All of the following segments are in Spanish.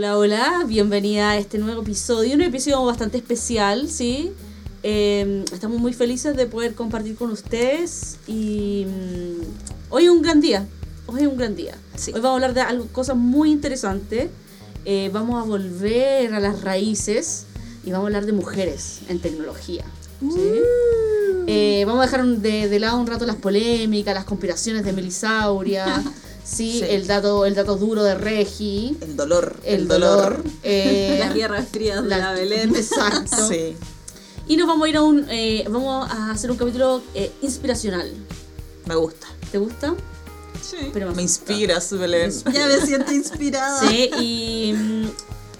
Hola, hola, bienvenida a este nuevo episodio, un episodio bastante especial, ¿sí? Eh, estamos muy felices de poder compartir con ustedes y mm, hoy es un gran día, hoy es un gran día. Sí. Hoy vamos a hablar de algo, cosas muy interesantes, Eh, vamos a volver a las raíces y vamos a hablar de mujeres en tecnología. ¿sí? Eh, vamos a dejar de, de lado un rato las polémicas, las conspiraciones de Melisauria, ¿sí? Sí. El, dato, el dato duro de Regi, El dolor. el, dolor. eh, Las guerras frías de la- la Belén. Exacto. Sí. Y nos vamos a ir a un. eh, vamos a hacer un capítulo eh, inspiracional. Me gusta. ¿Te gusta? Sí. Pero Me inspiras, Belén. Ya me siento inspirada. Sí, y,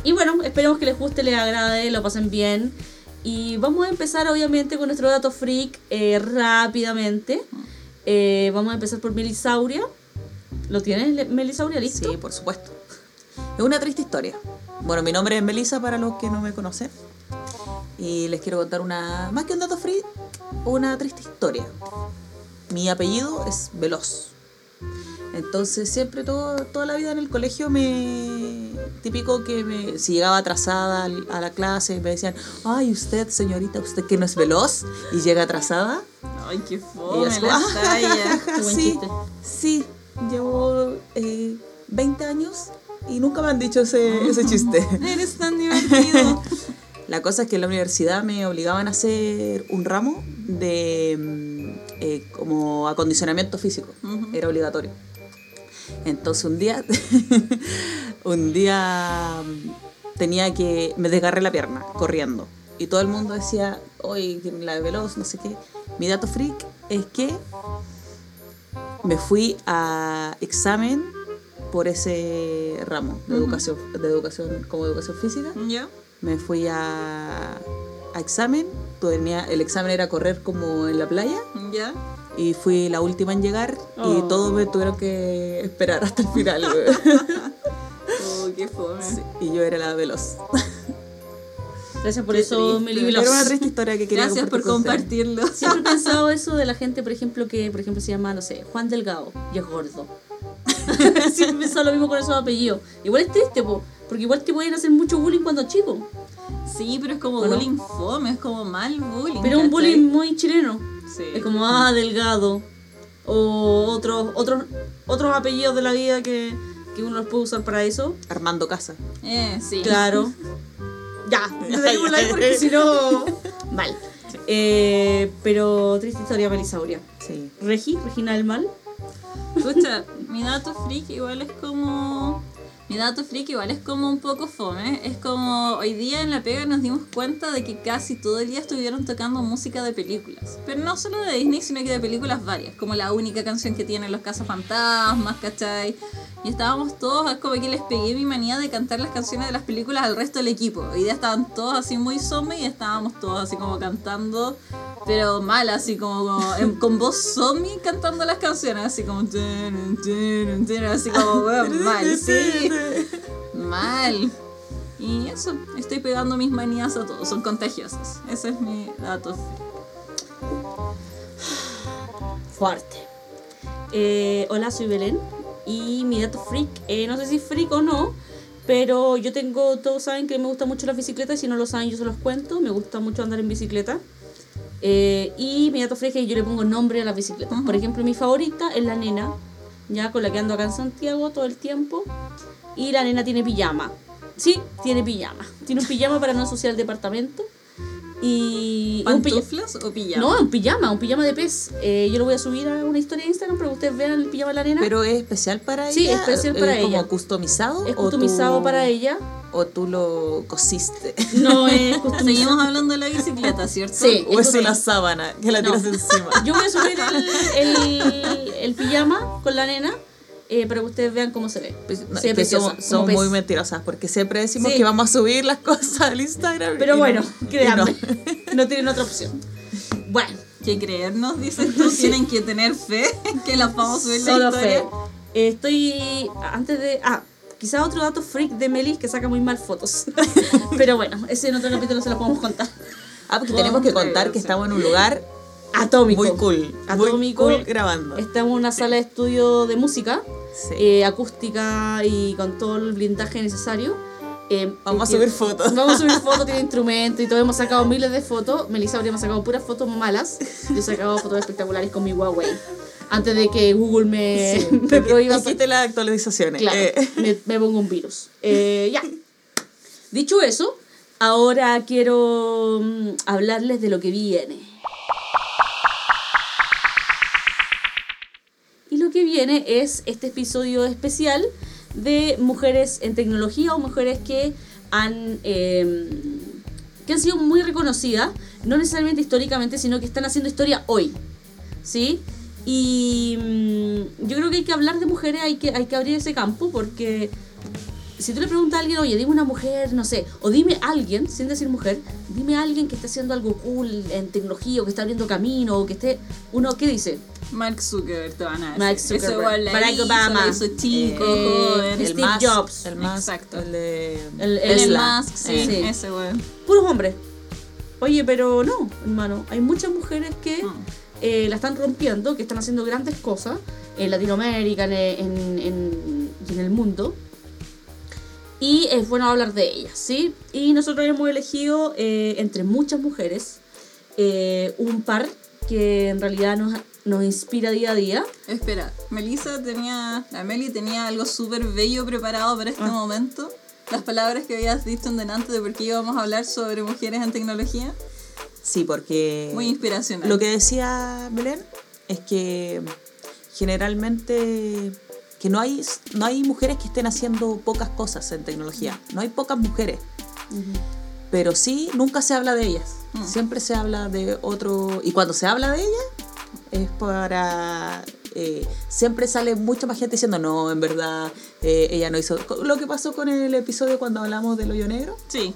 y bueno, esperemos que les guste, les agrade, lo pasen bien. Y vamos a empezar obviamente con nuestro dato freak eh, rápidamente. Eh, vamos a empezar por Melisauria. ¿Lo tienes, Melisauria? ¿Listo? Sí, por supuesto. Es una triste historia. Bueno, mi nombre es Melissa para los que no me conocen. Y les quiero contar una, más que un dato free, una triste historia. Mi apellido es Veloz. Entonces siempre todo, toda la vida en el colegio me... Típico que me, si llegaba atrasada a la clase me decían, ay usted señorita, usted que no es veloz y llega atrasada. Ay, qué Y fome la "Ah, talla. Buen sí, chiste. sí, llevo eh, 20 años y nunca me han dicho ese, ese chiste. Eres tan divertido. La cosa es que en la universidad me obligaban a hacer un ramo de mm, eh, como acondicionamiento físico. Ujú. Era obligatorio. Entonces un día, un día mm, tenía que, me desgarré la pierna corriendo. Y todo el mundo decía, oye, la de veloz, no sé qué. Mi dato freak es que me fui a examen por ese ramo de educación, de educación como educación física me fui a, a examen. Tenía, el examen era correr como en la playa ¿Ya? y fui la última en llegar y Oh. todos me tuvieron que esperar hasta el final. Oh, qué fome. Sí, y yo era la veloz. Gracias por Qué eso, triste. Meli. Era una triste historia que quería Gracias por compartirlo. Siempre he pensado eso de la gente, por ejemplo, que por ejemplo se llama, no sé, Juan Delgado y es gordo. Siempre he pensado lo mismo con esos apellidos. Igual es triste, po, porque igual te pueden hacer mucho bullying cuando chico. Sí, pero es como ¿O no? bullying fome, es como mal bullying. Pero un ¿cachai? bullying muy chileno. Sí. Es como, ah, Delgado. O otros otros otros apellidos de la vida que, que uno los puede usar para eso. Armando Casa. Eh, sí. Claro. ya, dejémosla ahí porque si no. Mal. Eh, pero triste historia, Melisauria. Sí. Regi, Regina del Mal. Escucha, mi dato freak igual es como. Mi dato freak igual es como un poco fome. Es como hoy día en la pega nos dimos cuenta de que casi todo el día estuvieron tocando música de películas. Pero no solo de Disney, sino que de películas varias. Como la única canción que tienen los cazafantasmas, ¿cachai? Y estábamos todos, es como que les pegué mi manía de cantar las canciones de las películas al resto del equipo. Hoy día estaban todos así muy zombie y estábamos todos así como cantando, pero mal, así como, como en- con voz zombie cantando las canciones, así como, así como, weón, mal, sí, mal. Y eso, estoy pegando mis manías a todos, son contagiosas. Ese es mi dato. Fuerte. Eh, hola, soy Belén. Y mi dato freak, eh, no sé si freak o no, pero yo tengo, todos saben que me gusta mucho la bicicleta, y si no lo saben yo se los cuento, me gusta mucho andar en bicicleta. Eh, y mi dato freak es que yo le pongo nombre a las bicicletas. Por ejemplo, mi favorita es la nena, ya con la que ando acá en Santiago todo el tiempo. Y la nena tiene pijama. Sí, tiene pijama. Tiene un pijama para no ensuciar el departamento. Y un. ¿Pantuflas o pijama? No, un pijama, un pijama de pez. Eh, yo lo voy a subir a una historia de Instagram para que ustedes vean el pijama de la nena. Pero es especial para Sí, ella. es especial para ¿Es ella. como customizado? es customizado tú- para ella. O tú lo cosiste. No es customizado. Seguimos hablando de la bicicleta, ¿cierto? Sí. o es Entonces- una sábana que la No. tiras encima. Yo voy a subir el, el, el pijama con la nena eh, para que ustedes vean cómo se ve. Pues, no, Se ve preciosa, pez. muy mentirosas porque siempre decimos Sí. que vamos a subir las cosas al Instagram. Pero bueno, no, créanme, no. no. tienen otra opción. Bueno, Que creernos, dices tú, tienen que tener fe que las vamos a subir la solo historia. fe. Eh, estoy antes de... Ah, quizá otro dato freak de Melis que saca muy mal fotos. Pero bueno, ese en otro capítulo se lo podemos contar. Ah, porque tenemos que contar que estamos en un lugar Atómico. muy cool. Atómico. Muy cool grabando. Estamos en una sala de estudio de música, Sí. eh, acústica y con todo el blindaje necesario. Eh, Vamos a que- subir fotos. Vamos a subir fotos, tiene instrumentos y todo. Hemos sacado miles de fotos. Melissa habríamos sacado puras fotos malas. Yo he sacado fotos espectaculares con mi Huawei. Antes de que Google me, me prohíba Y quite las actualizaciones. Claro, Eh, me, me pongo un virus. Eh, ya. Dicho eso, ahora quiero mm, hablarles de lo que viene. Que viene es este episodio especial de mujeres en tecnología o mujeres que han, eh, que han sido muy reconocidas, no necesariamente históricamente, sino que están haciendo historia hoy. ¿Sí? Y mm, yo creo que hay que hablar de mujeres, hay que, hay que abrir ese campo porque si tú le preguntas a alguien, oye, dime una mujer, no sé, o dime a alguien, sin decir mujer, dime a alguien que esté haciendo algo cool en tecnología o que está abriendo camino o que esté, uno, ¿qué dice? Mark Zuckerberg te van a decir. Mark Zuckerberg, igual la Barack hizo, Obama, hizo chico, eh, joven. el el Steve Jobs. El más. Exacto. El de. El- el-. Musk, sí, Eh, Sí. ese weón. Puros hombres. Oye, pero no, hermano, hay muchas mujeres que eh, la están rompiendo, que están haciendo grandes cosas en Latinoamérica en, en- en- y en el mundo. Y es bueno hablar de ellas, ¿sí? Y nosotros hemos elegido eh, entre muchas mujeres eh, un par que en realidad nos, nos inspira día a día. Espera, Melissa tenía, la Meli tenía algo súper bello preparado para este Ah. momento. Las palabras que habías dicho en delante de por qué íbamos a hablar sobre mujeres en tecnología. Sí, porque. Muy inspiracional. Lo que decía Belén es que generalmente que no hay, no hay mujeres que estén haciendo pocas cosas en tecnología. No hay pocas mujeres. Pero sí, nunca se habla de ellas. Mm. Siempre se habla de otro... Y cuando se habla de ellas, es para... eh, siempre sale mucha más gente diciendo, no, en verdad, eh, ella no hizo... Lo que pasó con el episodio cuando hablamos del hoyo negro. Sí,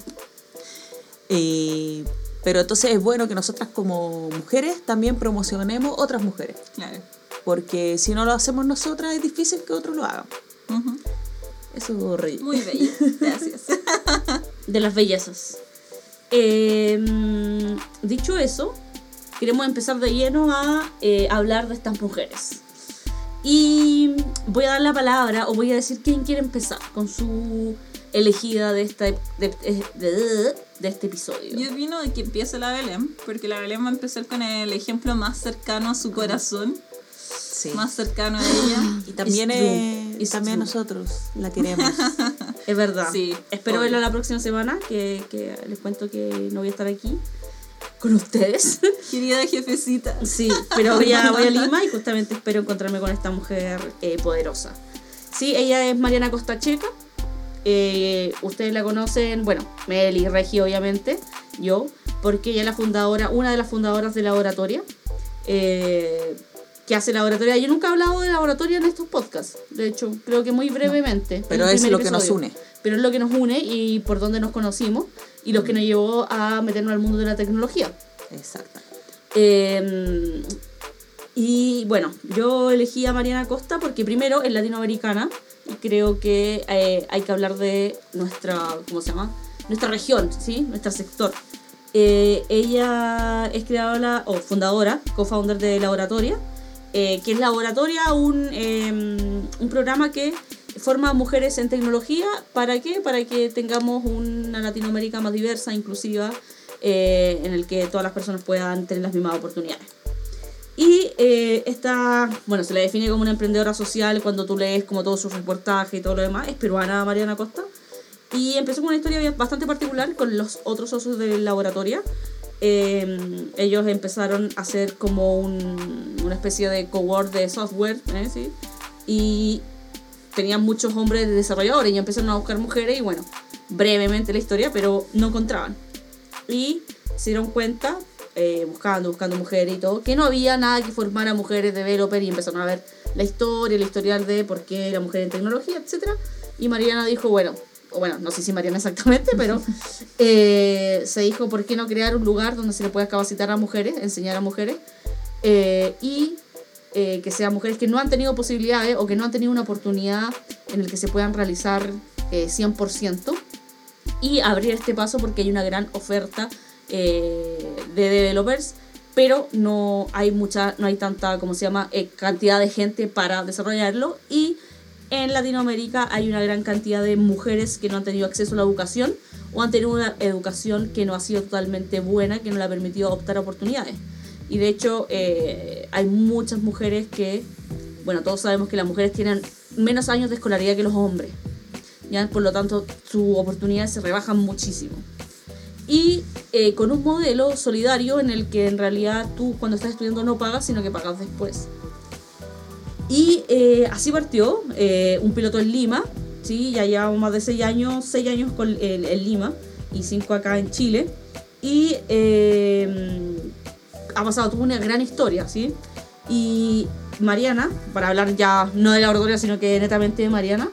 Y- pero entonces es bueno que nosotras como mujeres también promocionemos otras mujeres. claro. Porque si no lo hacemos nosotras es difícil que otros lo hagan. Ujú. Eso es horrible. Muy bello. Gracias. de las bellezas. Eh, dicho eso, queremos empezar de lleno a eh, hablar de estas mujeres. Y voy a dar la palabra, o voy a decir quién quiere empezar con su elegida de, esta, de, de- de este episodio. Yo opino de que empiece la Belén, porque la Belén va a empezar con el ejemplo más cercano a su corazón, Sí. más cercano a ella. Y también, es- It's también nosotros la queremos. Es verdad. Sí, Espero obvio. verlo la próxima semana, que, que les cuento que no voy a estar aquí con ustedes. Querida jefecita. Sí, pero voy a, voy a Lima y justamente espero encontrarme con esta mujer eh, poderosa. Sí, ella es Mariana Costacheca. Eh, ustedes la conocen, bueno, Meli Regi, obviamente, yo, porque ella es la fundadora, una de las fundadoras de la oratoria. eh, que hace la oratoria. Yo nunca he hablado de la oratoria en estos podcasts. De hecho, creo que muy brevemente. en pero es lo que nos episodio. une. Pero es lo que nos une y por donde nos conocimos y lo que nos llevó a meternos al mundo de la tecnología. Exacto. Eh, y bueno, yo elegí a Mariana Costa porque primero es latinoamericana y creo que eh, hay que hablar de nuestra, ¿cómo se llama? Nuestra región, ¿sí? Nuestro sector. Eh, ella es creadora o fundadora, co-founder de Laboratoria, eh, que es Laboratoria, un, eh, un programa que forma mujeres en tecnología. ¿Para qué? Para que tengamos una Latinoamérica más diversa, inclusiva, eh, en el que todas las personas puedan tener las mismas oportunidades. Y eh, esta, bueno, se la define como una emprendedora social cuando tú lees como todo su reportaje y todo lo demás. Es peruana Mariana Costa. Y empezó con una historia bastante particular con los otros socios del laboratorio. Eh, ellos empezaron a hacer como un- una especie de cowork de software, ¿eh? ¿Sí? Y tenían muchos hombres desarrolladores y empezaron a buscar mujeres y bueno, brevemente la historia, pero no encontraban. Y se dieron cuenta, eh, buscando, buscando mujeres y todo, que no había nada que formara mujeres developer y empezaron a ver la historia, el historial de por qué la mujer en tecnología, etc. Y Mariana dijo, bueno, o bueno, no sé si Mariana exactamente, pero eh, se dijo, ¿por qué no crear un lugar donde se le pueda capacitar a mujeres, enseñar a mujeres? eh, y eh, que sean mujeres que no han tenido posibilidades o que no han tenido una oportunidad en el que se puedan realizar eh, 100% y abrir este paso porque hay una gran oferta eh, de developers pero no hay mucha no hay tanta como se llama eh, cantidad de gente para desarrollarlo y en Latinoamérica hay una gran cantidad de mujeres que no han tenido acceso a la educación o han tenido una educación que no ha sido totalmente buena, que no le ha permitido optar a oportunidades. Y de hecho eh, hay muchas mujeres que, bueno, todos sabemos que las mujeres tienen menos años de escolaridad que los hombres. ¿ya? Por lo tanto, sus oportunidades se rebajan muchísimo. Y eh, con un modelo solidario en el que en realidad tú cuando estás estudiando no pagas, sino que pagas después. Y eh, así partió eh, un piloto en Lima, ¿sí? ya llevamos más de 6 años, 6 años con, en, en Lima y 5 acá en Chile. Y eh, ha pasado toda una gran historia, ¿sí? Y Mariana, para hablar ya no de la oratoria, sino que netamente de Mariana,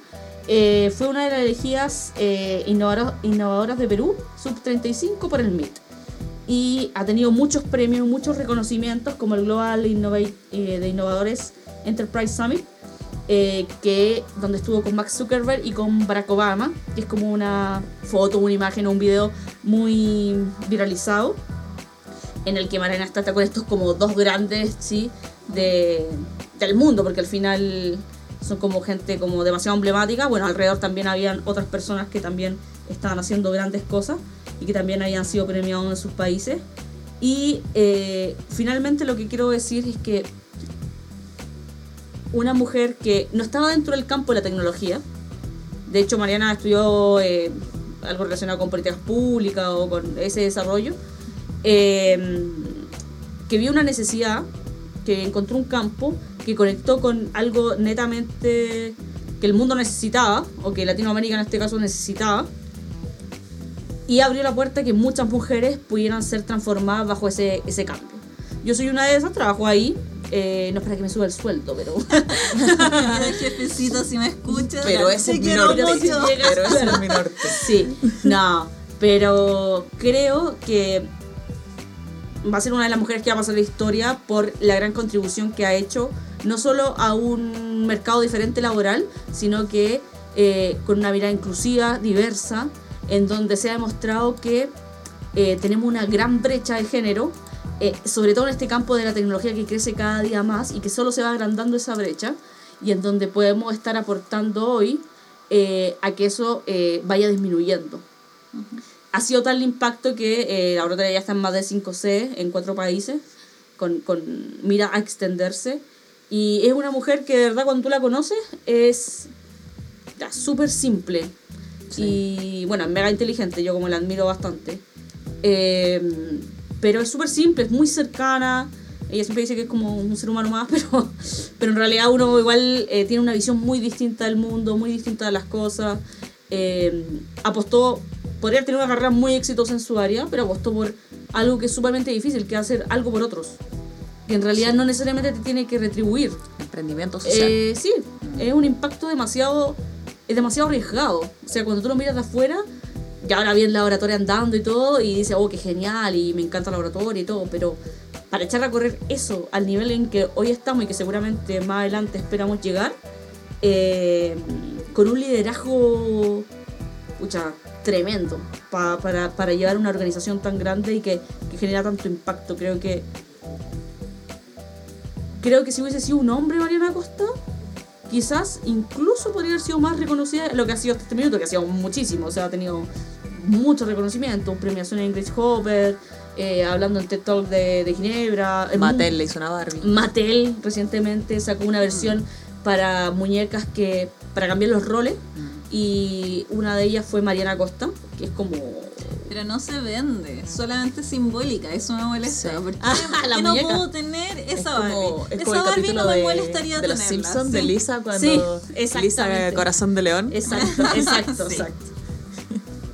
eh, fue una de las elegidas eh, innovadoras, innovadoras de Perú, sub 35 por el MIT. Y ha tenido muchos premios, muchos reconocimientos, como el Global Innovate, eh, de Innovadores Enterprise Summit, eh, que, donde estuvo con Max Zuckerberg y con Barack Obama, que es como una foto, una imagen o un video muy viralizado, en el que Mariana está, está con estos como dos grandes, ¿sí? De, del mundo, porque al final son como gente como demasiado emblemática. Bueno, alrededor también habían otras personas que también estaban haciendo grandes cosas y que también habían sido premiados en sus países. Y eh, finalmente lo que quiero decir es que una mujer que no estaba dentro del campo de la tecnología, de hecho Mariana estudió eh, algo relacionado con políticas públicas o con ese desarrollo, eh, que vio una necesidad, que encontró un campo, que conectó con algo netamente que el mundo necesitaba, o que Latinoamérica en este caso necesitaba, y abrió la puerta a que muchas mujeres pudieran ser transformadas bajo ese, ese cambio. Yo soy una de esas, trabajo ahí, eh, no es para que me suba el sueldo, pero... Mira, jefecito, si me escuchas. Pero ese es mi quiero norte. Pero ese es mi norte. Sí, no, pero creo que va a ser una de las mujeres que va a pasar la historia por la gran contribución que ha hecho, no solo a un mercado diferente laboral, sino que eh, con una mirada inclusiva, diversa, en donde se ha demostrado que eh, tenemos una gran brecha de género, eh, sobre todo en este campo de la tecnología que crece cada día más y que solo se va agrandando esa brecha, y en donde podemos estar aportando hoy eh, a que eso eh, vaya disminuyendo. Ha sido tal el impacto que eh, la oratoria ya está en más de 5C en cuatro países, con, con mira a extenderse. Y es una mujer que de verdad cuando tú la conoces es súper simple. Y bueno, mega inteligente, yo como la admiro bastante. Eh, pero es súper simple, es muy cercana. Ella siempre dice que es como un ser humano más, pero, pero en realidad uno igual eh, tiene una visión muy distinta del mundo, muy distinta de las cosas. Eh, apostó, podría tener una carrera muy exitosa en su área, pero apostó por algo que es sumamente difícil, que es hacer algo por otros. Que en realidad no necesariamente te tiene que retribuir. Emprendimiento social. Eh, sí, es un impacto demasiado, es demasiado arriesgado. O sea, cuando tú lo miras de afuera, ya ahora bien la oratoria andando y todo, y dices, oh, qué genial, y me encanta la oratoria y todo, pero para echar a correr eso al nivel en que hoy estamos y que seguramente más adelante esperamos llegar, eh, con un liderazgo, pucha, tremendo pa- para, para llevar una organización tan grande y que, que genera tanto impacto. Creo que creo que si hubiese sido un hombre Mariana Costa, quizás incluso podría haber sido más reconocida de lo que ha sido hasta este minuto, que ha sido muchísimo, o sea, ha tenido mucho reconocimiento, premiación en Grace Hopper, eh, hablando en TED Talk de, de Ginebra. Mattel le hizo una Barbie. Mattel recientemente sacó una versión para muñecas que para cambiar los roles y una de ellas fue Mariana Costa, que es como Pero no se vende, solamente simbólica, eso me molesta. Sí. ¿Por qué, Ah, la no puedo tener esa es Barbie? como, es esa como el Barbie no me de, molestaría de los tenerla. De sí. Lisa, cuando Sí. Lisa Corazón de León. Exacto, exacto, exacto.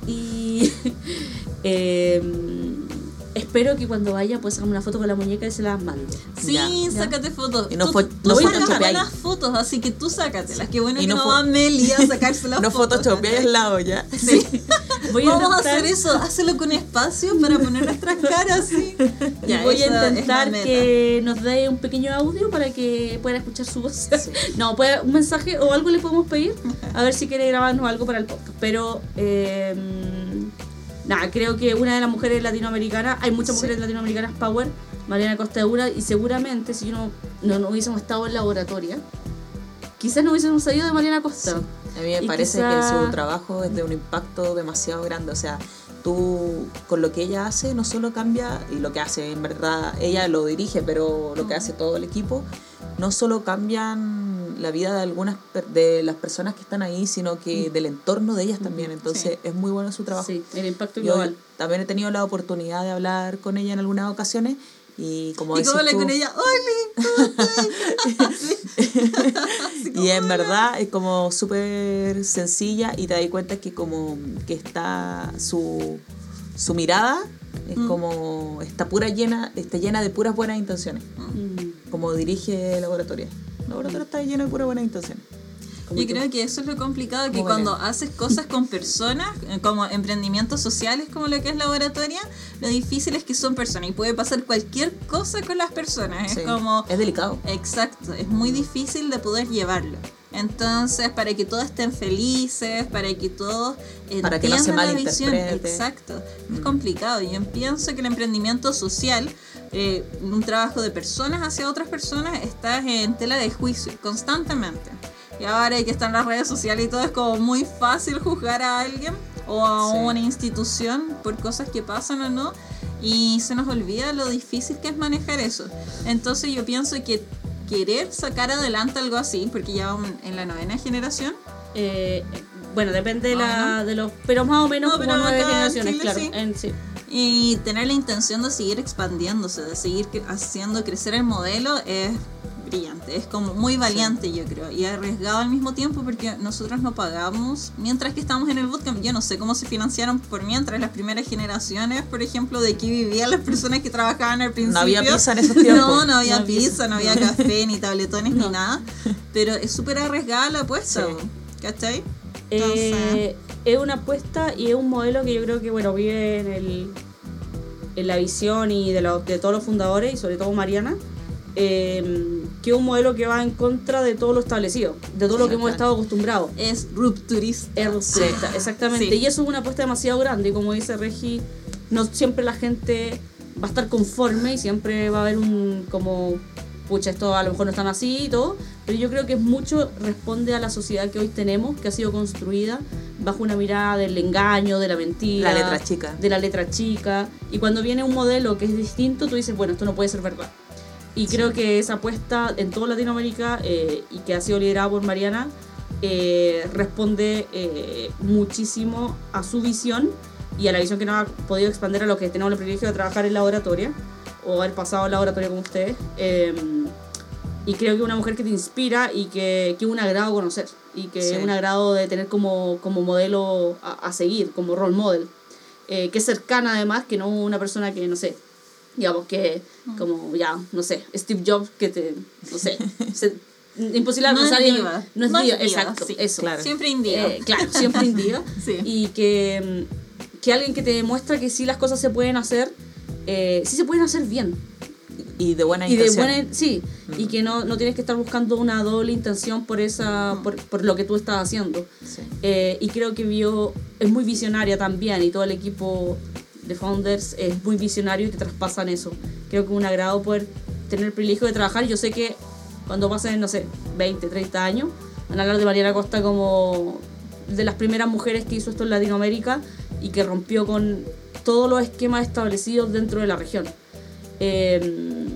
Y em, espero que cuando vaya pues hagan una foto con la muñeca y se la mando. Sí, Ya, ya. sácate fotos. Y no Tú- no sacas photoshopeáis. buenas fotos, así que tú sácatelas. Qué bueno Y que no no, va Meli a sacarse las No fotos. Photoshop, ahí al lado ya. Sí. Voy Vamos a intentar- hacer eso, hazlo con espacio para poner nuestras caras Ya, voy a intentar que nos dé un pequeño audio para que puedan escuchar su voz. No, puede, un mensaje o algo le podemos pedir. A ver si quiere grabarnos algo para el podcast. Pero, eh, nada, creo que una de las mujeres latinoamericanas, hay muchas Sí. mujeres latinoamericanas power, Mariana Costa de Ura, y seguramente si no, no, no hubiésemos estado en la oratoria, quizás no hubiésemos sabido de Mariana Costa. A mí me Y parece quizá- que su trabajo es de un impacto demasiado grande. O sea, tú con lo que ella hace no solo cambia, y lo que hace en verdad, ella lo dirige, pero lo que hace todo el equipo, no solo cambian la vida de algunas de las personas que están ahí, sino que del entorno de ellas también. Entonces es muy bueno su trabajo. Sí, el impacto Yo global. también he tenido la oportunidad de hablar con ella en algunas ocasiones y como Y como con ella, y en verdad es como súper sencilla y te das cuenta que como que está su, su mirada es Mm. como está pura llena está llena de puras buenas intenciones. Mm. como dirige laboratorio. El laboratorio está lleno de puras buenas intenciones Como Yo que- creo que eso es lo complicado, que cuando haces cosas con personas, eh, como emprendimientos sociales como lo que es laboratoria, lo difícil es que son personas y puede pasar cualquier cosa con las personas. sí, Es como, es delicado exacto, es muy difícil de poder llevarlo. Entonces, para que todos estén felices, para que todos Para que no se entiendan la visión, exacto, es Mm. complicado. Yo pienso que el emprendimiento social, eh, un trabajo de personas hacia otras personas, está en tela de juicio constantemente. Y ahora hay que estar en las redes sociales y todo es como muy fácil juzgar a alguien o a Sí. una institución por cosas que pasan o no. Y se nos olvida lo difícil que es manejar eso. Entonces yo pienso que querer sacar adelante algo así, porque ya vamos en la novena generación, Eh, bueno, depende de, la, de los. Pero más o menos No, como nueve generaciones, Chile claro. sí. En, sí. Y tener la intención de seguir expandiéndose, de seguir haciendo crecer el modelo es brillante, es como muy valiante yo creo y arriesgado al mismo tiempo porque nosotros no pagamos mientras que estamos en el bootcamp, yo no sé cómo se financiaron por mientras las primeras generaciones, por ejemplo, de aquí vivían las personas que trabajaban al principio. no había pizza en esos tiempos No, no había No había pizza, no había café, ni tabletones, No. ni nada. Pero es súper arriesgada la apuesta, Sí. ¿cachai? Eh, es una apuesta y es un modelo que yo creo que bueno vive en, el, en la visión y de, los- de todos los fundadores y sobre todo Mariana eh, que es un modelo que va en contra de todo lo establecido de todo lo que hemos estado acostumbrados Es rupturista. Es rupturista, exactamente. Sí. Y eso es una apuesta demasiado grande. Y como dice Regi, no siempre la gente va a estar conforme y siempre va a haber un como, pucha, esto a lo mejor no están así y todo. Pero yo creo que mucho responde a la sociedad que hoy tenemos, que ha sido construida bajo una mirada del engaño, de la mentira. La letra chica. De la letra chica. Y cuando viene un modelo que es distinto, tú dices, bueno, esto no puede ser verdad. Y creo que esa apuesta en toda Latinoamérica eh, y que ha sido liderada por Mariana eh, responde eh, muchísimo a su visión y a la visión que nos ha podido expandir a los que tenemos el privilegio de trabajar en laboratorio o haber pasado en laboratorio con ustedes. Eh, y creo que es una mujer que te inspira y que, que es un agrado conocer y que Sí. es un agrado de tener como, como modelo a, a seguir, como role model. Que es cercana además, que no una persona que, no sé, digamos que como ya, no sé, Steve Jobs que te, no sé, se- imposible No es y- diva. No es No diva, diva, exacto, sí. eso. Claro. Siempre indio. Eh, claro, siempre indica. Sí. Y que, mm, que alguien que te demuestra que sí las cosas se pueden hacer, eh, sí se pueden hacer bien. y de buena Y de intención buena, sí, y que no, no tienes que estar buscando una doble intención por esa por, por lo que tú estás haciendo. Sí. Eh, y creo que vio, es muy visionaria también y todo el equipo de Founders es muy visionario y te traspasan eso. Creo que es un agrado poder tener el privilegio de trabajar. Yo sé que cuando pasen, no sé, 20, 30 años, van a hablar de Mariana Costa como de las primeras mujeres que hizo esto en Latinoamérica y que rompió con todos los esquemas establecidos dentro de la región. Eh,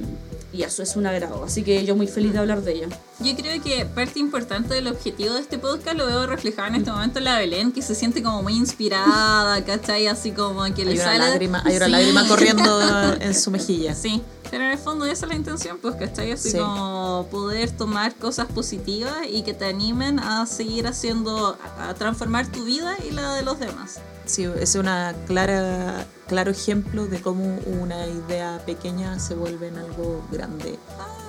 y eso es un agrado. Así que yo muy feliz de hablar de ella. Yo creo que parte importante del objetivo de este podcast lo veo reflejado en este momento en la Belén, que se siente como muy inspirada, ¿cachai? Así como que le hay una sale... lágrima hay una Sí. lágrima corriendo en su mejilla Sí, pero en el fondo esa es la intención, pues, ¿cachai? Así Sí. como poder tomar cosas positivas y que te animen a seguir haciendo, a transformar tu vida y la de los demás. Sí, es una clara, claro ejemplo de cómo una idea pequeña se vuelve en algo grande.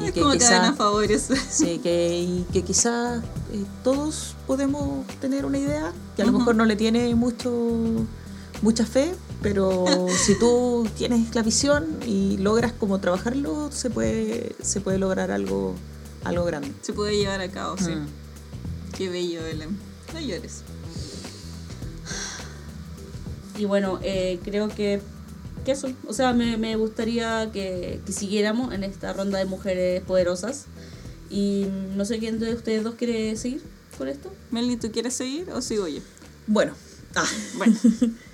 es como cadena favores. sí, que, y que quizás eh, todos podemos tener una idea, que a lo mejor no le tiene mucho mucha fe, pero si tú tienes la visión y logras como trabajarlo, se puede, se puede lograr algo, algo grande. Se puede llevar a cabo, sí. Mm. Qué bello, Belén. No llores. Y bueno, eh, creo que, que eso. O sea, me, me gustaría que, que siguiéramos en esta ronda de mujeres poderosas. Y no sé quién de ustedes dos quiere seguir con esto. Meli, ¿tú quieres seguir o sigo yo? Bueno, ah, Bueno,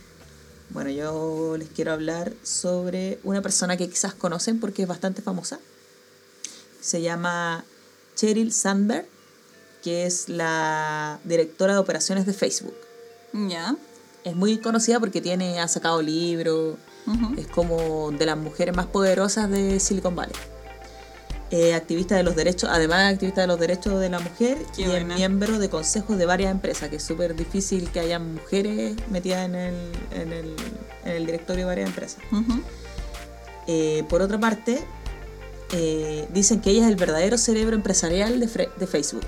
bueno, yo les quiero hablar sobre una persona que quizás conocen porque es bastante famosa. Se llama Cheryl Sandberg, que es la directora de operaciones de Facebook. ya. Es muy conocida porque tiene, ha sacado libros, es como de las mujeres más poderosas de Silicon Valley. Eh, activista de los derechos, además activista de los derechos de la mujer Qué y es miembro de consejos de varias empresas, que es súper difícil que haya mujeres metidas en el, en el, en el directorio de varias empresas. Eh, por otra parte, eh, dicen que ella es el verdadero cerebro empresarial de Facebook.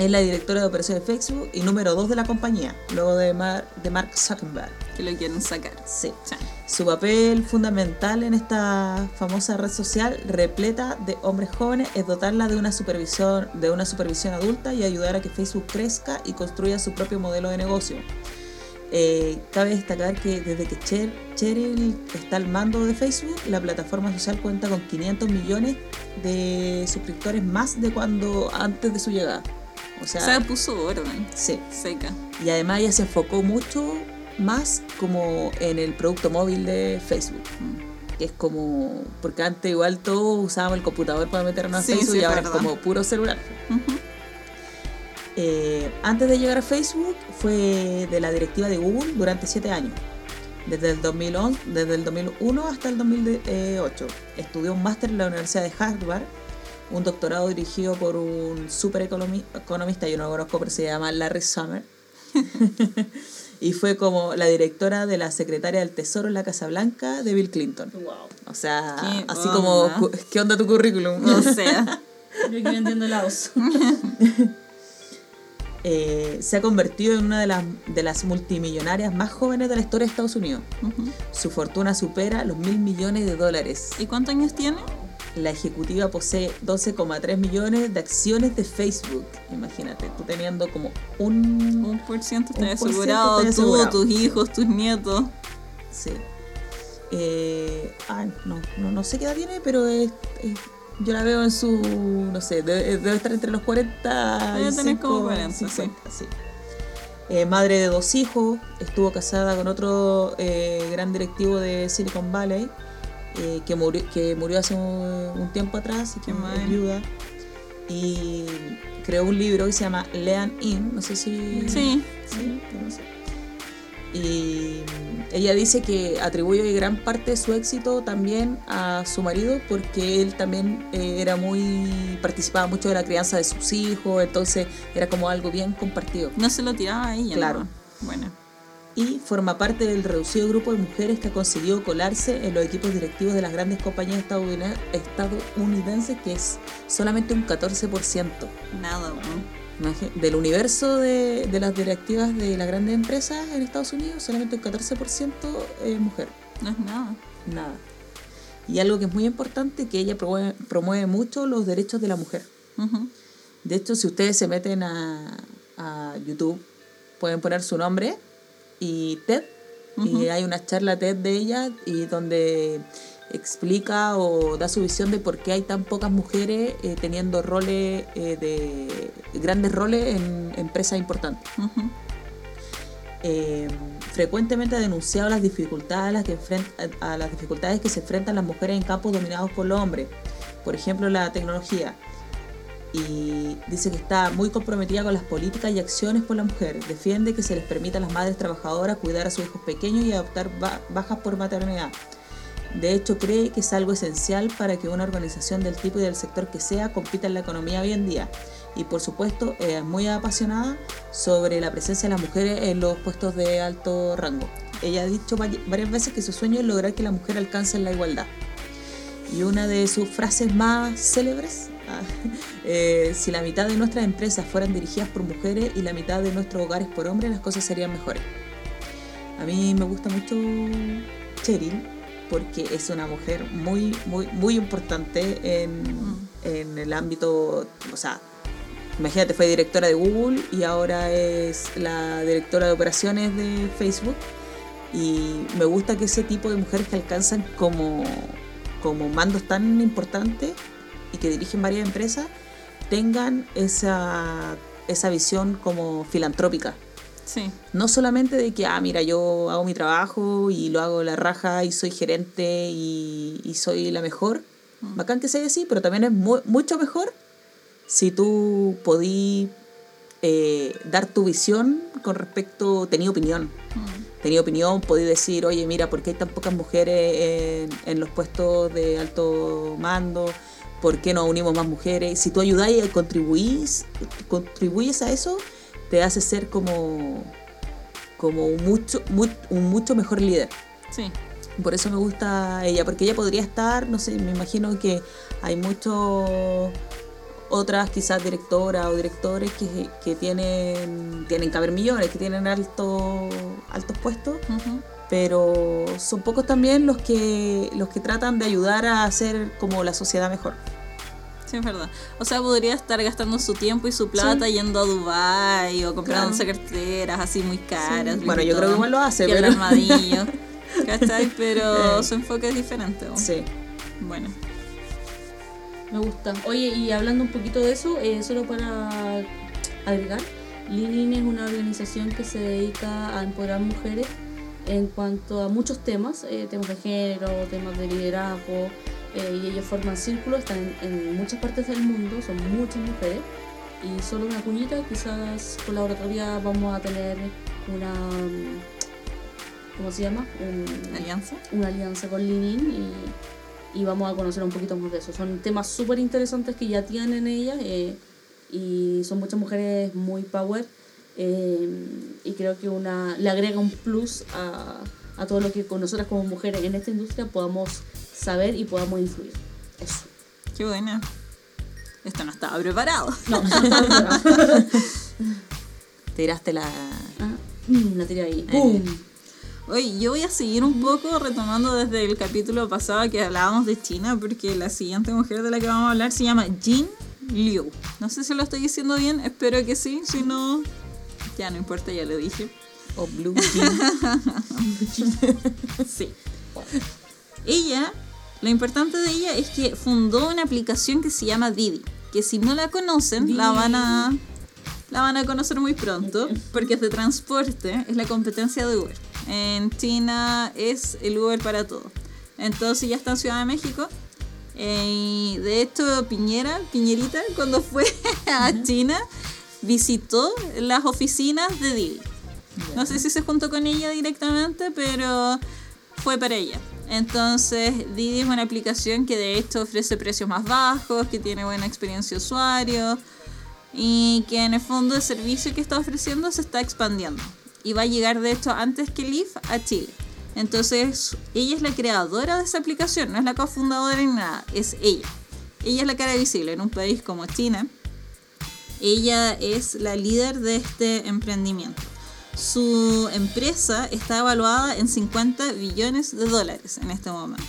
Es la directora de operaciones de Facebook y número 2 de la compañía, luego de, Mar- de Mark Zuckerberg. Que lo quieren sacar. Sí. Sí. Su papel fundamental en esta famosa red social repleta de hombres jóvenes es dotarla de una supervisión, de una supervisión adulta y ayudar a que Facebook crezca y construya su propio modelo de negocio. Eh, cabe destacar que desde que Cher- Cheryl está al mando de Facebook, la plataforma social cuenta con 500 millones de suscriptores más de cuando antes de su llegada. O sea, sea, puso orden. sí. Seca. Y además ella se enfocó mucho más como en el producto móvil de Facebook. Que es como. Porque antes igual todos usábamos el computador para meternos a Sí, Facebook sí, y ahora es como puro celular. Eh, antes de llegar a Facebook fue de la directiva de Google durante siete años. Desde el, 2011, desde el 2001 hasta el 2008. Estudió un máster en la Universidad de Harvard, un doctorado dirigido por un super economi- economista, yo no lo conozco, pero se llama Larry Summer. y fue como la directora de la secretaria del Tesoro en la Casa Blanca de Bill Clinton. Wow. O sea, ¿Qué así como, onda? cu- ¿qué onda tu currículum? O sea. Yo aquí vendiendo helados. Eh, se ha convertido en una de las, de las multimillonarias más jóvenes de la historia de Estados Unidos. Su fortuna supera los mil millones de dólares. ¿Y cuántos años tiene? La ejecutiva posee 12,3 millones de acciones de Facebook. Imagínate, tú teniendo como un... Un por ciento ciento asegurado. Tú, asegurado. tus hijos, tus nietos. Sí. Eh, ah, no, no, no sé qué edad tiene, pero es, es- yo la veo en su, no sé, debe, debe estar entre los 40 Debe y tener como 5, 40, sí. 50, sí. Eh, madre de dos hijos, estuvo casada con otro eh, gran directivo de Silicon Valley, eh, que, murió, que murió hace un, un tiempo atrás y que es viuda. Y creó un libro que se llama Lean In, no sé si... Sí. Sí, no sé. Y ella dice que atribuye gran parte de su éxito también a su marido porque él también eh, era muy participaba mucho de la crianza de sus hijos, entonces era como algo bien compartido. No se lo tiraba a ella. Claro. ¿no? Bueno. Y forma parte del reducido grupo de mujeres que ha conseguido colarse en los equipos directivos de las grandes compañías estadounid- estadounidenses, que es solamente un 14%. Nada. Imagi- Del universo de, de las directivas de las grandes empresas en Estados Unidos, solamente un 14% es mujer. No es nada. Nada. Y algo que es muy importante, que ella promueve, promueve mucho los derechos de la mujer. De hecho, si ustedes se meten a, a YouTube, pueden poner su nombre y TED. Y hay una charla TED de ella y donde explica o da su visión de por qué hay tan pocas mujeres eh, teniendo roles eh, de grandes roles en empresas importantes. Eh, frecuentemente ha denunciado las dificultades a las, que enfren- a las dificultades que se enfrentan las mujeres en campos dominados por los hombres, por ejemplo la tecnología. Y dice que está muy comprometida con las políticas y acciones por la mujer. Defiende que se les permita a las madres trabajadoras cuidar a sus hijos pequeños y adoptar ba- bajas por maternidad. De hecho, cree que es algo esencial para que una organización del tipo y del sector que sea compita en la economía hoy en día. Y por supuesto, es muy apasionada sobre la presencia de las mujeres en los puestos de alto rango. Ella ha dicho vari- varias veces que su sueño es lograr que la mujer alcance la igualdad. Y una de sus frases más célebres, eh, si la mitad de nuestras empresas fueran dirigidas por mujeres y la mitad de nuestros hogares por hombres, las cosas serían mejores. A mí me gusta mucho Cheryl porque es una mujer muy, muy, muy importante en, en el ámbito, o sea, imagínate, fue directora de Google y ahora es la directora de operaciones de Facebook. Y me gusta que ese tipo de mujeres que alcanzan como, como mandos tan importantes y que dirigen varias empresas tengan esa, esa visión como filantrópica. Sí. No solamente de que, ah, mira, yo hago mi trabajo y lo hago la raja y soy gerente y, y soy la mejor. Bacán que sea así, pero también es mu- mucho mejor si tú podí eh, dar tu visión con respecto, tenía opinión. Mm. Tenía opinión, podí decir, oye, mira, ¿por qué hay tan pocas mujeres en, en los puestos de alto mando? ¿Por qué no unimos más mujeres? Si tú ayudas y contribuís, contribuyes a eso, te hace ser como, como un, mucho, mu- un mucho mejor líder. Sí. Por eso me gusta ella, porque ella podría estar, no sé, me imagino que hay muchos otras quizás directoras o directores que, que tienen, tienen que haber millones, que tienen alto, altos puestos. Pero son pocos también los que, los que tratan de ayudar a hacer como la sociedad mejor. Sí, es verdad. O sea, podría estar gastando su tiempo y su plata yendo a Dubai o comprándose carteras así muy caras. Sí. Bueno, yo creo que igual lo hace, pero- armadillo. ¿Cachai? Pero Eh. su enfoque es diferente. ¿o? Sí. Bueno. Me gusta. Oye, y hablando un poquito de eso, eh, solo para agregar, Linin es una organización que se dedica a empoderar mujeres en cuanto a muchos temas, eh, temas de género, temas de liderazgo, eh, y ellos forman círculos, están en, en muchas partes del mundo, son muchas mujeres, y solo una cuñita, quizás con la oratoria vamos a tener una, mm, ¿cómo se llama? Un- Alianza. una alianza con Linin y, y vamos a conocer un poquito más de eso. Son temas súper interesantes que ya tienen ellas eh, y son muchas mujeres muy power eh, y creo que una le agrega un plus a, a todo lo que con nosotras como mujeres en esta industria podamos saber y podamos influir. Eso. Qué buena. Esto no estaba preparado. No, Tiraste la... Ah, mm, la tiré ahí. ¡Boom! Oye, yo voy a seguir un poco retomando desde el capítulo pasado que hablábamos de China, porque la siguiente mujer de la que vamos a hablar se llama Jin Liu. No sé si lo estoy diciendo bien, espero que sí, si no, ya no importa, ya lo dije. O Blue Jean. Sí. Ella, lo importante de ella es que fundó una aplicación que se llama Didi, que si no la conocen, la van a la van a conocer muy pronto, porque es de transporte, es la competencia de Uber. En China es el Uber para todo. Entonces ya está en Ciudad de México. eh, y de hecho, Piñera, Piñerita, cuando fue a China, visitó las oficinas de Didi. No sé si se juntó con ella directamente, pero fue para ella. Entonces, Didi es una aplicación que de hecho ofrece precios más bajos, que tiene buena experiencia de usuario y que en el fondo el servicio que está ofreciendo se está expandiendo. Y va a llegar de hecho antes que Lyft a Chile. Entonces, ella es la creadora de esa aplicación, no es la cofundadora ni nada, es ella. Ella es la cara visible en un país como China. Ella es la líder de este emprendimiento. Su empresa está evaluada en 50 billones de dólares en este momento.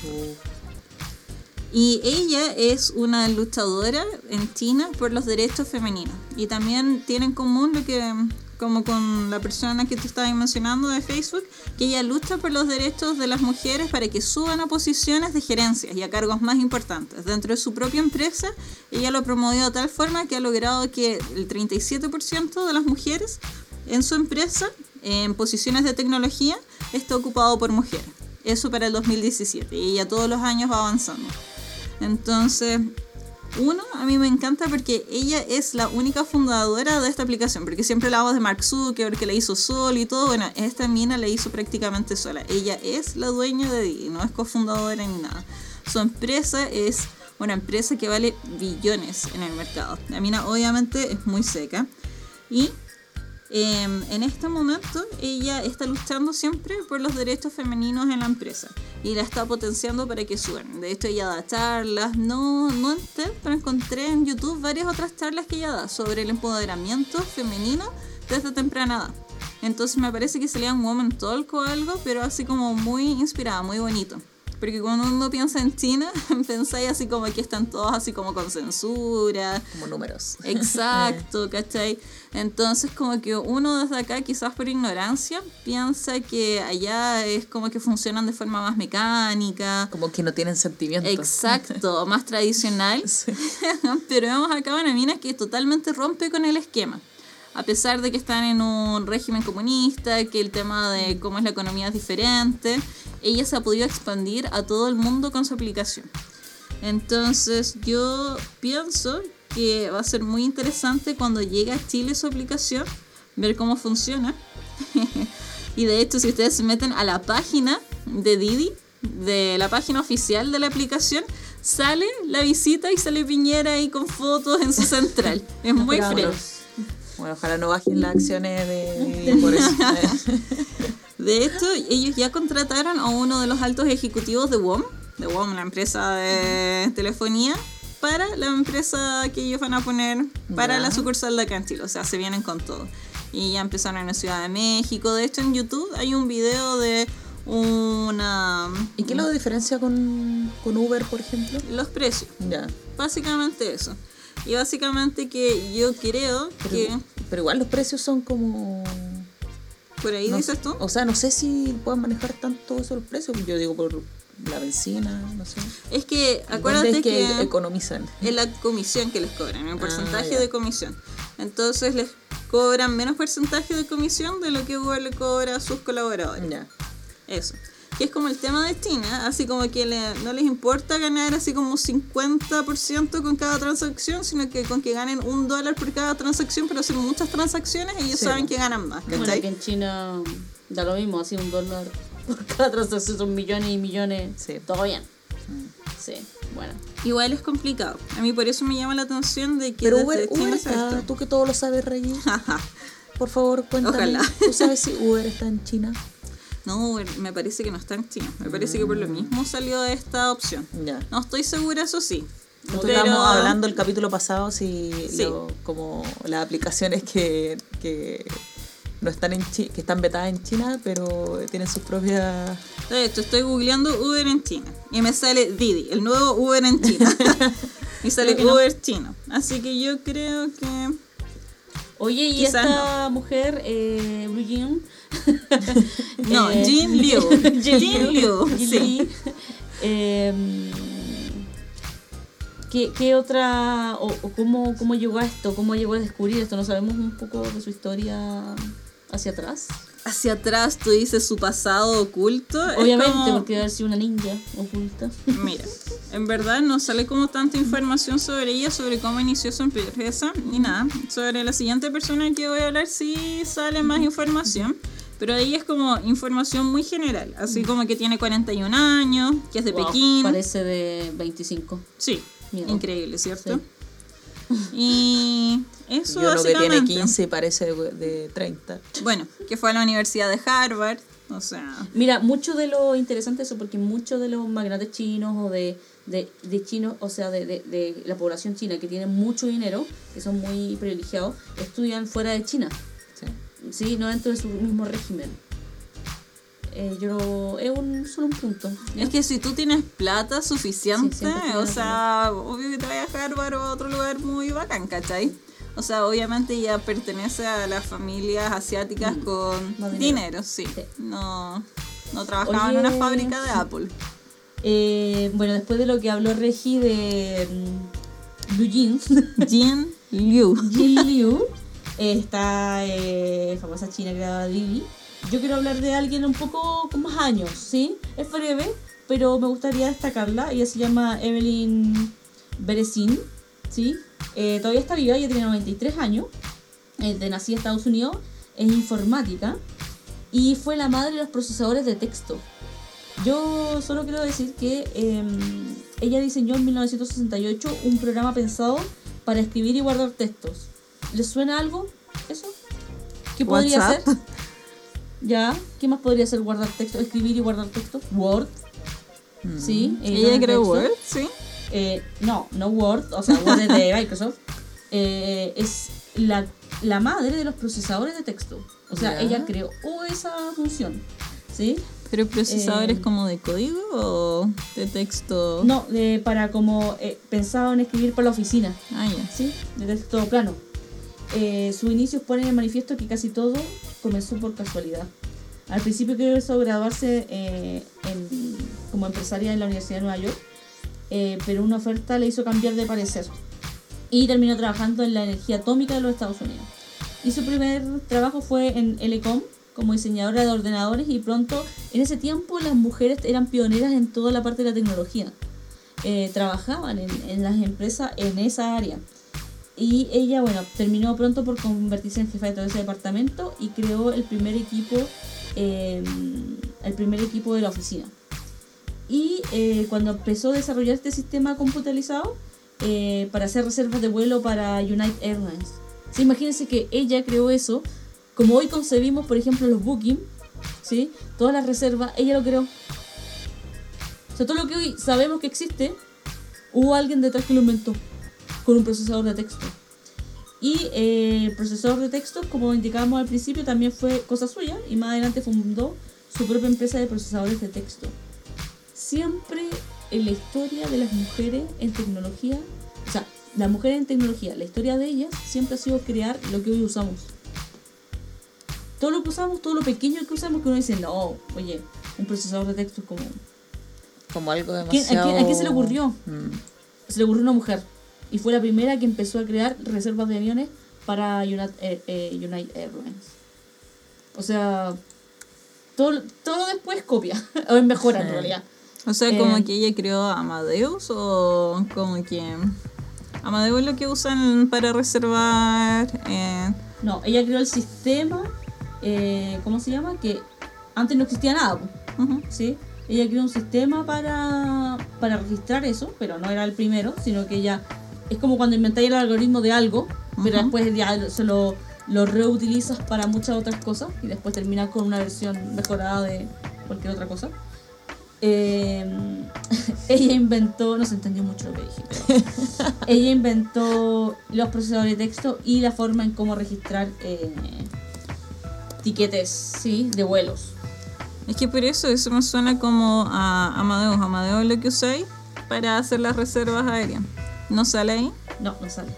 Y ella es una luchadora en China por los derechos femeninos. Y también tiene en común lo que, como con la persona que tú estabas mencionando de Facebook, que ella lucha por los derechos de las mujeres para que suban a posiciones de gerencias y a cargos más importantes. Dentro de su propia empresa, ella lo promovió de tal forma que ha logrado que el 37% de las mujeres en su empresa, en posiciones de tecnología, esté ocupado por mujeres. Eso para el 2017. Y ella todos los años va avanzando. Entonces, uno, a mí me encanta porque ella es la única fundadora de esta aplicación, porque siempre hablamos de Mark Zuckerberg, que la hizo sola y todo, bueno, esta mina la hizo prácticamente sola. Ella es la dueña de Didi, no es cofundadora ni nada. Su empresa es una empresa que vale billones en el mercado. La mina obviamente es muy seca y eh, en este momento ella está luchando siempre por los derechos femeninos en la empresa y la está potenciando para que suban. De hecho, ella da charlas, no, no en TED, pero encontré en YouTube varias otras charlas que ella da sobre el empoderamiento femenino desde temprana edad. Entonces me parece que sería un Woman Talk o algo, pero así como muy inspirada, muy bonito. Porque cuando uno piensa en China, pensáis así como que están todos así como con censura. Como números. Exacto, ¿cachai? Entonces como que uno desde acá, quizás por ignorancia, piensa que allá es como que funcionan de forma más mecánica. Como que no tienen sentimientos. Exacto, más tradicional. Sí. Pero vemos acá una mina que totalmente rompe con el esquema. A pesar de que están en un régimen comunista, que el tema de cómo es la economía es diferente, ella se ha podido expandir a todo el mundo con su aplicación. Entonces yo pienso que va a ser muy interesante cuando llegue a Chile su aplicación, ver cómo funciona. y de hecho, si ustedes se meten a la página de Didi, de la página oficial de la aplicación, sale la visita y sale Piñera ahí con fotos en su central. Es muy fresco. Bueno, ojalá no bajen las acciones de... por eso. De hecho, ellos ya contrataron a uno de los altos ejecutivos de WOM, de WOM, la empresa de telefonía, para la empresa que ellos van a poner para la sucursal de Chile. O sea, se vienen con todo. Y ya empezaron en Ciudad de México. De hecho, en YouTube hay un video de una... ¿Y qué lo diferencia con, con Uber, por ejemplo? Los precios. Ya. Básicamente eso. Y básicamente que yo creo Pero, que... pero igual los precios son como... Por ahí no dices tú. O sea, no sé si pueden manejar tanto eso los precios. Yo digo por la benzina, no sé. Es que ¿Dónde acuérdate es que, que... economizan? es la comisión que les cobran, el Ah, porcentaje de comisión. Entonces les cobran menos porcentaje de comisión de lo que Google le cobra a sus colaboradores. Ya. Eso. Que es como el tema de China, así como que le- no les importa ganar así como un 50% con cada transacción, sino que con que ganen un dólar por cada transacción, pero hacen muchas transacciones, ellos Sí. saben que ganan más. Bueno, ¿cachai? que en China da lo mismo, así un dólar por cada transacción son millones y millones. Sí. Todo bien. Sí, bueno. Igual es complicado. A mí por eso me llama la atención de que Pero Uber, Uber está, esto. tú que todo lo sabes, Reggie. Por favor, cuéntame. Ojalá. ¿Tú sabes si Uber está en China? No, me parece que no está en China. Me parece que por lo mismo salió esta opción. Ya. No estoy segura, eso sí. Nosotros Pero- estábamos hablando el capítulo pasado si Sí. lo- como las aplicaciones que, que no están en Chi- que están vetadas en China, pero tienen sus propias De hecho, estoy googleando Uber en China. Y me sale Didi, el nuevo Uber en China. y sale no. Uber chino. Así que yo creo que. Oye, y Quizás esta mujer, eh, Blue Jean. No, eh, Jin Liu. Jin Liu. Sí. Em, ¿qué, qué otra, o, o cómo, cómo llegó a esto? ¿Cómo llegó a descubrir esto? ¿No sabemos un poco de su historia hacia atrás? Hacia atrás tú dices su pasado oculto. Obviamente, como- porque debe haber sido una ninja oculta. Mira, en verdad no sale como tanta información sobre ella, sobre cómo inició su empresa, ni nada. Sobre la siguiente persona que voy a hablar sí sale más información, pero ahí es como información muy general, así como que tiene 41 años, que es de Wow, Pekín. Parece de 25. Sí, Miedo. increíble, ¿cierto? Y eso y uno que tiene básicamente. 15 y parece de, de 30. Bueno, que fue a la Universidad de Harvard, o sea, Mira, mucho de lo interesante eso, porque muchos de los magnates chinos o de, de, de chinos, o sea, de, de, de la población china que tiene mucho dinero, que son muy privilegiados, estudian fuera de China, Sí. No dentro de su mismo régimen. Eh, yo es un solo un punto. ¿ya? Es que si tú tienes plata suficiente, Sí, o sea, obvio que te vayas a Harvard o a otro lugar muy bacán, ¿cachai? O sea, obviamente ya pertenece a las familias asiáticas con Más dinero. dinero. sí. Sí. No, no trabajaba en una fábrica de Apple. Eh, bueno, después de lo que habló Regi de mm, Blue Jeans, Jin Liu. Jin Liu, esta eh, famosa china creada Didi. Yo quiero hablar de alguien un poco con más años, ¿sí? Es breve, pero me gustaría destacarla. Ella se llama Evelyn Beresin, ¿sí? Eh, todavía está viva, ella tiene 93 años, eh, de nacida en Estados Unidos, es informática y fue la madre de los procesadores de texto. Yo solo quiero decir que eh, ella diseñó en 1968 un programa pensado para escribir y guardar textos. ¿Les suena algo eso? ¿Qué podría WhatsApp. ser? ¿Ya? ¿Qué más podría ser guardar texto? Escribir y guardar texto. Word. Sí. editor Ella texto. Word, sí. Eh, no, no Word, o sea, Word es de Microsoft. Eh, es la, la madre de los procesadores de texto. O sea, ella creó esa función. ¿Sí? ¿Pero procesadores Eh, como de código o de texto? No, de- para como eh, pensado en escribir para la oficina, Ah, ya. ¿sí? De texto plano. Eh, sus inicios ponen en manifiesto que casi todo comenzó por casualidad. Al principio quiso graduarse eh, en- como empresaria en la Universidad de Nueva York, eh, pero una oferta le hizo cambiar de parecer y terminó trabajando en la energía atómica de los Estados Unidos. Y su primer trabajo fue en Elecom como diseñadora de ordenadores y pronto en ese tiempo las mujeres eran pioneras en toda la parte de la tecnología. Eh, trabajaban en, en las empresas en esa área. Y ella, bueno, terminó pronto por convertirse en jefa de todo ese departamento y creó el primer equipo, eh, el primer equipo de la oficina. Y eh, cuando empezó a desarrollar este sistema computarizado eh, para hacer reservas de vuelo para United Airlines. Sí, imagínense que ella creó eso, como hoy concebimos, por ejemplo, los booking, ¿sí? todas las reservas, ella lo creó. O sea, todo lo que hoy sabemos que existe, hubo alguien detrás que lo inventó con un procesador de texto. Y eh, el procesador de texto, como indicábamos al principio, también fue cosa suya y más adelante fundó su propia empresa de procesadores de texto. Siempre en la historia de las mujeres en tecnología, o sea, las mujeres en tecnología, la historia de ellas siempre ha sido crear lo que hoy usamos. Todo lo que usamos, todo lo pequeño que usamos, que uno dice, no, oye, un procesador de texto es como... Como algo ¿Quién- a, quién, demasiado... a quién se le ocurrió? Mm. Se le ocurrió a una mujer. Y fue la primera que empezó a crear reservas de aviones para United, eh, eh, United Airlines. O sea, todo, todo después copia. o es mejora en Sí. realidad. O sea, como Eh, que ella creó Amadeus o como que... Amadeus es lo que usan para reservar... No, ella creó el sistema, ¿cómo se llama? Que antes no existía nada. ¿sí? Ella creó un sistema para, para registrar eso, pero no era el primero, sino que ella... Es como cuando inventáis el algoritmo de algo, pero Ujú. después ya se lo, lo reutilizas para muchas otras cosas y después terminas con una versión mejorada de cualquier otra cosa. Eh, ella inventó, no se entendió mucho lo que dije, pero ella inventó los procesadores de texto y la forma en cómo registrar eh, tiquetes, ¿sí? De vuelos. Es que por eso eso me suena como a Amadeus. Amadeus lo que usáis para hacer las reservas aéreas. ¿No sale ahí? No, no sale.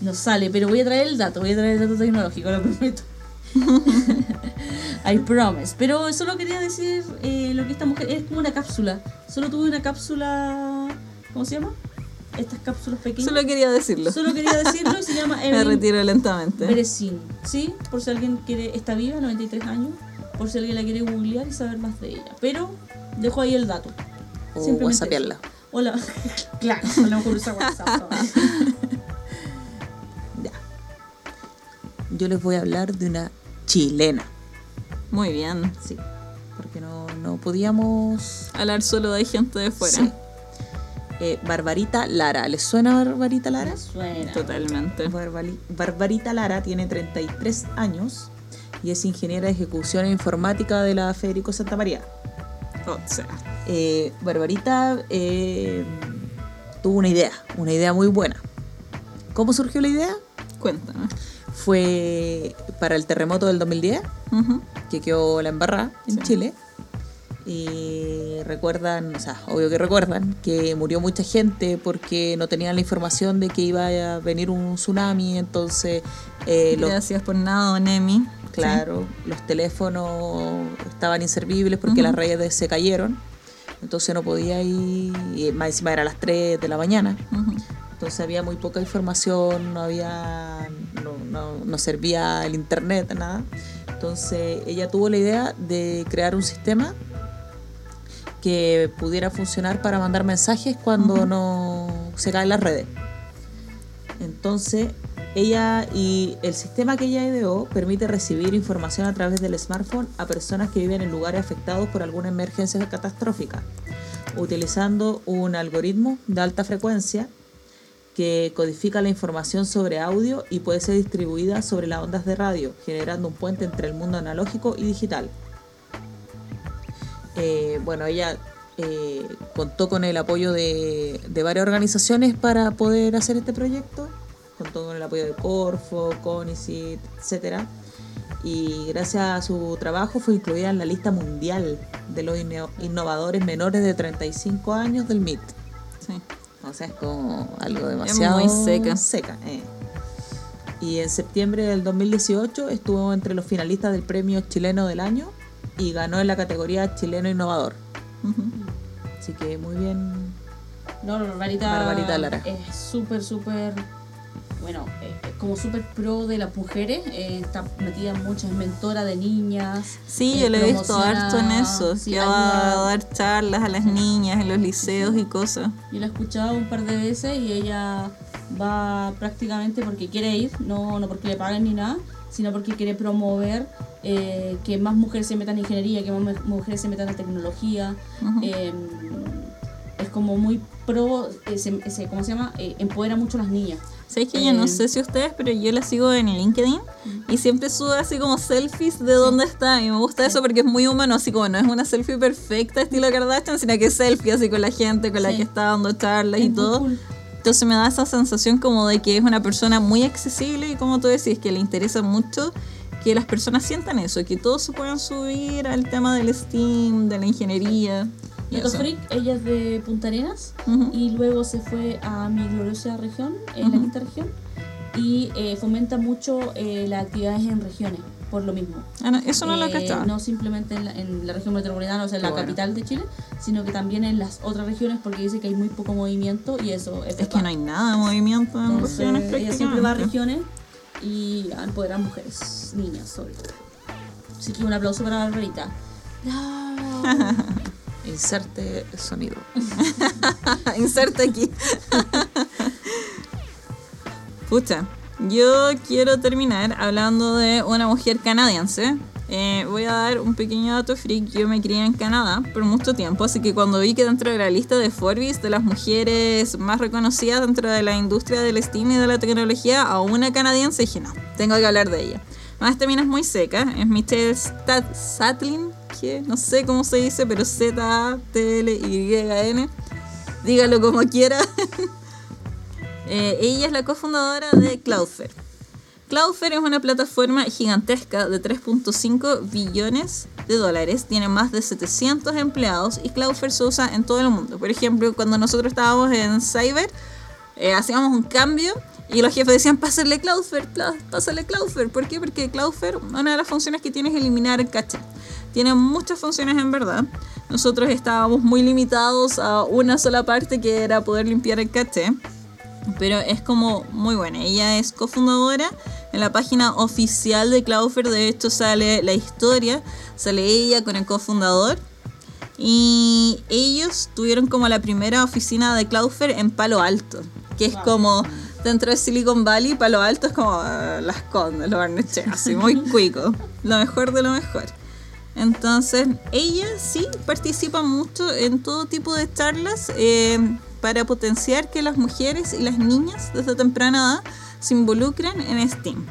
No sale, pero voy a traer el dato, voy a traer el dato tecnológico, lo prometo. I promise. Pero solo quería decir eh, lo que esta mujer es como una cápsula. Solo tuve una cápsula. ¿Cómo se llama? Estas cápsulas pequeñas. Solo quería decirlo. Solo quería decirlo y se llama Me Evelyn retiro lentamente. Berezin. ¿Sí? Por si alguien quiere. Está viva, 93 años. Por si alguien la quiere googlear y saber más de ella. Pero dejo ahí el dato. O Simplemente whatsappearla. eso. Hola. claro, WhatsApp. Ya. Yo les voy a hablar de una chilena. Muy bien. Sí. Porque no, no podíamos... Hablar solo de gente de fuera. Sí. Eh, Barbarita Lara. ¿Les suena Barbarita Lara? Me suena. Totalmente. Barbali- Barbarita Lara tiene 33 años y es ingeniera de ejecución e informática de la Federico Santa María. O sea, Eh, Barbarita eh, tuvo una idea, una idea muy buena. ¿Cómo surgió la idea? cuéntame. Fue para el terremoto del 2010, Ujú. que quedó la embarrada en Sí. Chile. Y recuerdan, o sea, obvio que recuerdan, que murió mucha gente porque no tenían la información de que iba a venir un tsunami, entonces eh, los Gracias por nada, don Emi. Claro, los teléfonos estaban inservibles porque las redes se cayeron. Entonces no podía ir, y más encima era a las 3 de la mañana. Sí. Ujú. Entonces había muy poca información, no había, no, no, no servía el internet, nada. Entonces ella tuvo la idea de crear un sistema que pudiera funcionar para mandar mensajes cuando no se caen las redes. Entonces, ella y el sistema que ella ideó permite recibir información a través del smartphone a personas que viven en lugares afectados por alguna emergencia catastrófica, utilizando un algoritmo de alta frecuencia que codifica la información sobre audio y puede ser distribuida sobre las ondas de radio, generando un puente entre el mundo analógico y digital. Eh, bueno, ella eh, contó con el apoyo de, de varias organizaciones para poder hacer este proyecto. Contó con el apoyo de Corfo, Conicet, etc. y gracias a su trabajo fue incluida en la lista mundial de los inno- innovadores menores de 35 años del MIT. Sí. O sea, es como algo demasiado muy seca. seca, eh. Y en septiembre del 2018 estuvo entre los finalistas del premio chileno del año y ganó en la categoría chileno innovador. Así que muy bien. No, Barbarita, Barbarita Lara. es súper, súper, bueno, eh, es como súper pro de las mujeres, eh, está metida en muchas, es mentora de niñas. Sí, eh, yo le he visto harto en eso. sí, que va a dar charlas a las niñas en los liceos y cosas. Yo la he escuchado un par de veces y ella va prácticamente porque quiere ir, no, no porque le paguen ni nada, sino porque quiere promover eh, que más mujeres se metan en ingeniería, que más mu- mujeres se metan en tecnología. Eh, es como muy pro, eh, se- se- ¿cómo se llama? Eh, empodera mucho a las niñas. ¿Sabes que yo no Eh, sé si ustedes, pero yo la sigo en LinkedIn y siempre sube así como selfies de dónde está. Y me gusta eso porque es muy humano, así como no es una selfie perfecta estilo Kardashian, sino que es selfie así con la gente con la Sí. que está dando charlas Es y todo. cool. Entonces me da esa sensación como de que es una persona muy accesible y como tú decís, que le interesa mucho que las personas sientan eso, que todos se puedan subir al tema del STEAM, de la ingeniería. eso. Freak, ella es de Punta Arenas Ujú. y luego se fue a mi gloriosa región, en la Ujú. quinta región, y eh, fomenta mucho eh, las actividades en regiones, por lo mismo. Ah, no, eso no lo Eh, cachaba. No simplemente en la, en la región metropolitana, o sea, en la bueno. capital de Chile, sino que también en las otras regiones porque dice que hay muy poco movimiento y eso es Es que no hay nada de movimiento en Entonces, regiones ella siempre va a regiones y a empoderar mujeres, niñas sobre todo. Así que un aplauso para Barbarita. Inserte sonido. Inserta aquí. Pucha, yo quiero terminar hablando de una mujer canadiense. Eh, voy a dar un pequeño dato freak. Yo me crié en Canadá por mucho tiempo, así que cuando vi que dentro de la lista de Forbes de las mujeres más reconocidas dentro de la industria del STEAM y de la tecnología, a una canadiense, dije no, tengo que hablar de ella. Más esta es muy seca, es Michelle Stat Satlin, que no sé cómo se dice, pero Z-T-L-Y-N. Dígalo como quiera. Eh, ella es la cofundadora de Cloudflare. Cloudflare es una plataforma gigantesca de 3.5 billones de dólares, tiene más de 700 empleados y Cloudflare se usa en todo el mundo. Por ejemplo, cuando nosotros estábamos en Cyber, eh, hacíamos un cambio y los jefes decían, pásale Cloudflare, pásale Cloudflare. ¿Por qué? Porque Cloudflare, una de las funciones que tiene es eliminar el caché. Tiene muchas funciones en verdad. Nosotros estábamos muy limitados a una sola parte que era poder limpiar el caché. Pero es como muy buena. Ella es cofundadora. En la página oficial de Cloudflare, de hecho, sale la historia. Sale ella con el cofundador. Y ellos tuvieron como la primera oficina de Cloudflare en Palo Alto. Que es Wow. como dentro de Silicon Valley, Palo Alto es como ah, las condes, los Barnechea, así muy cuico. Lo mejor de lo mejor. Entonces, ella sí participa mucho en todo tipo de charlas eh, para potenciar que las mujeres y las niñas desde temprana edad se involucren en STEAM.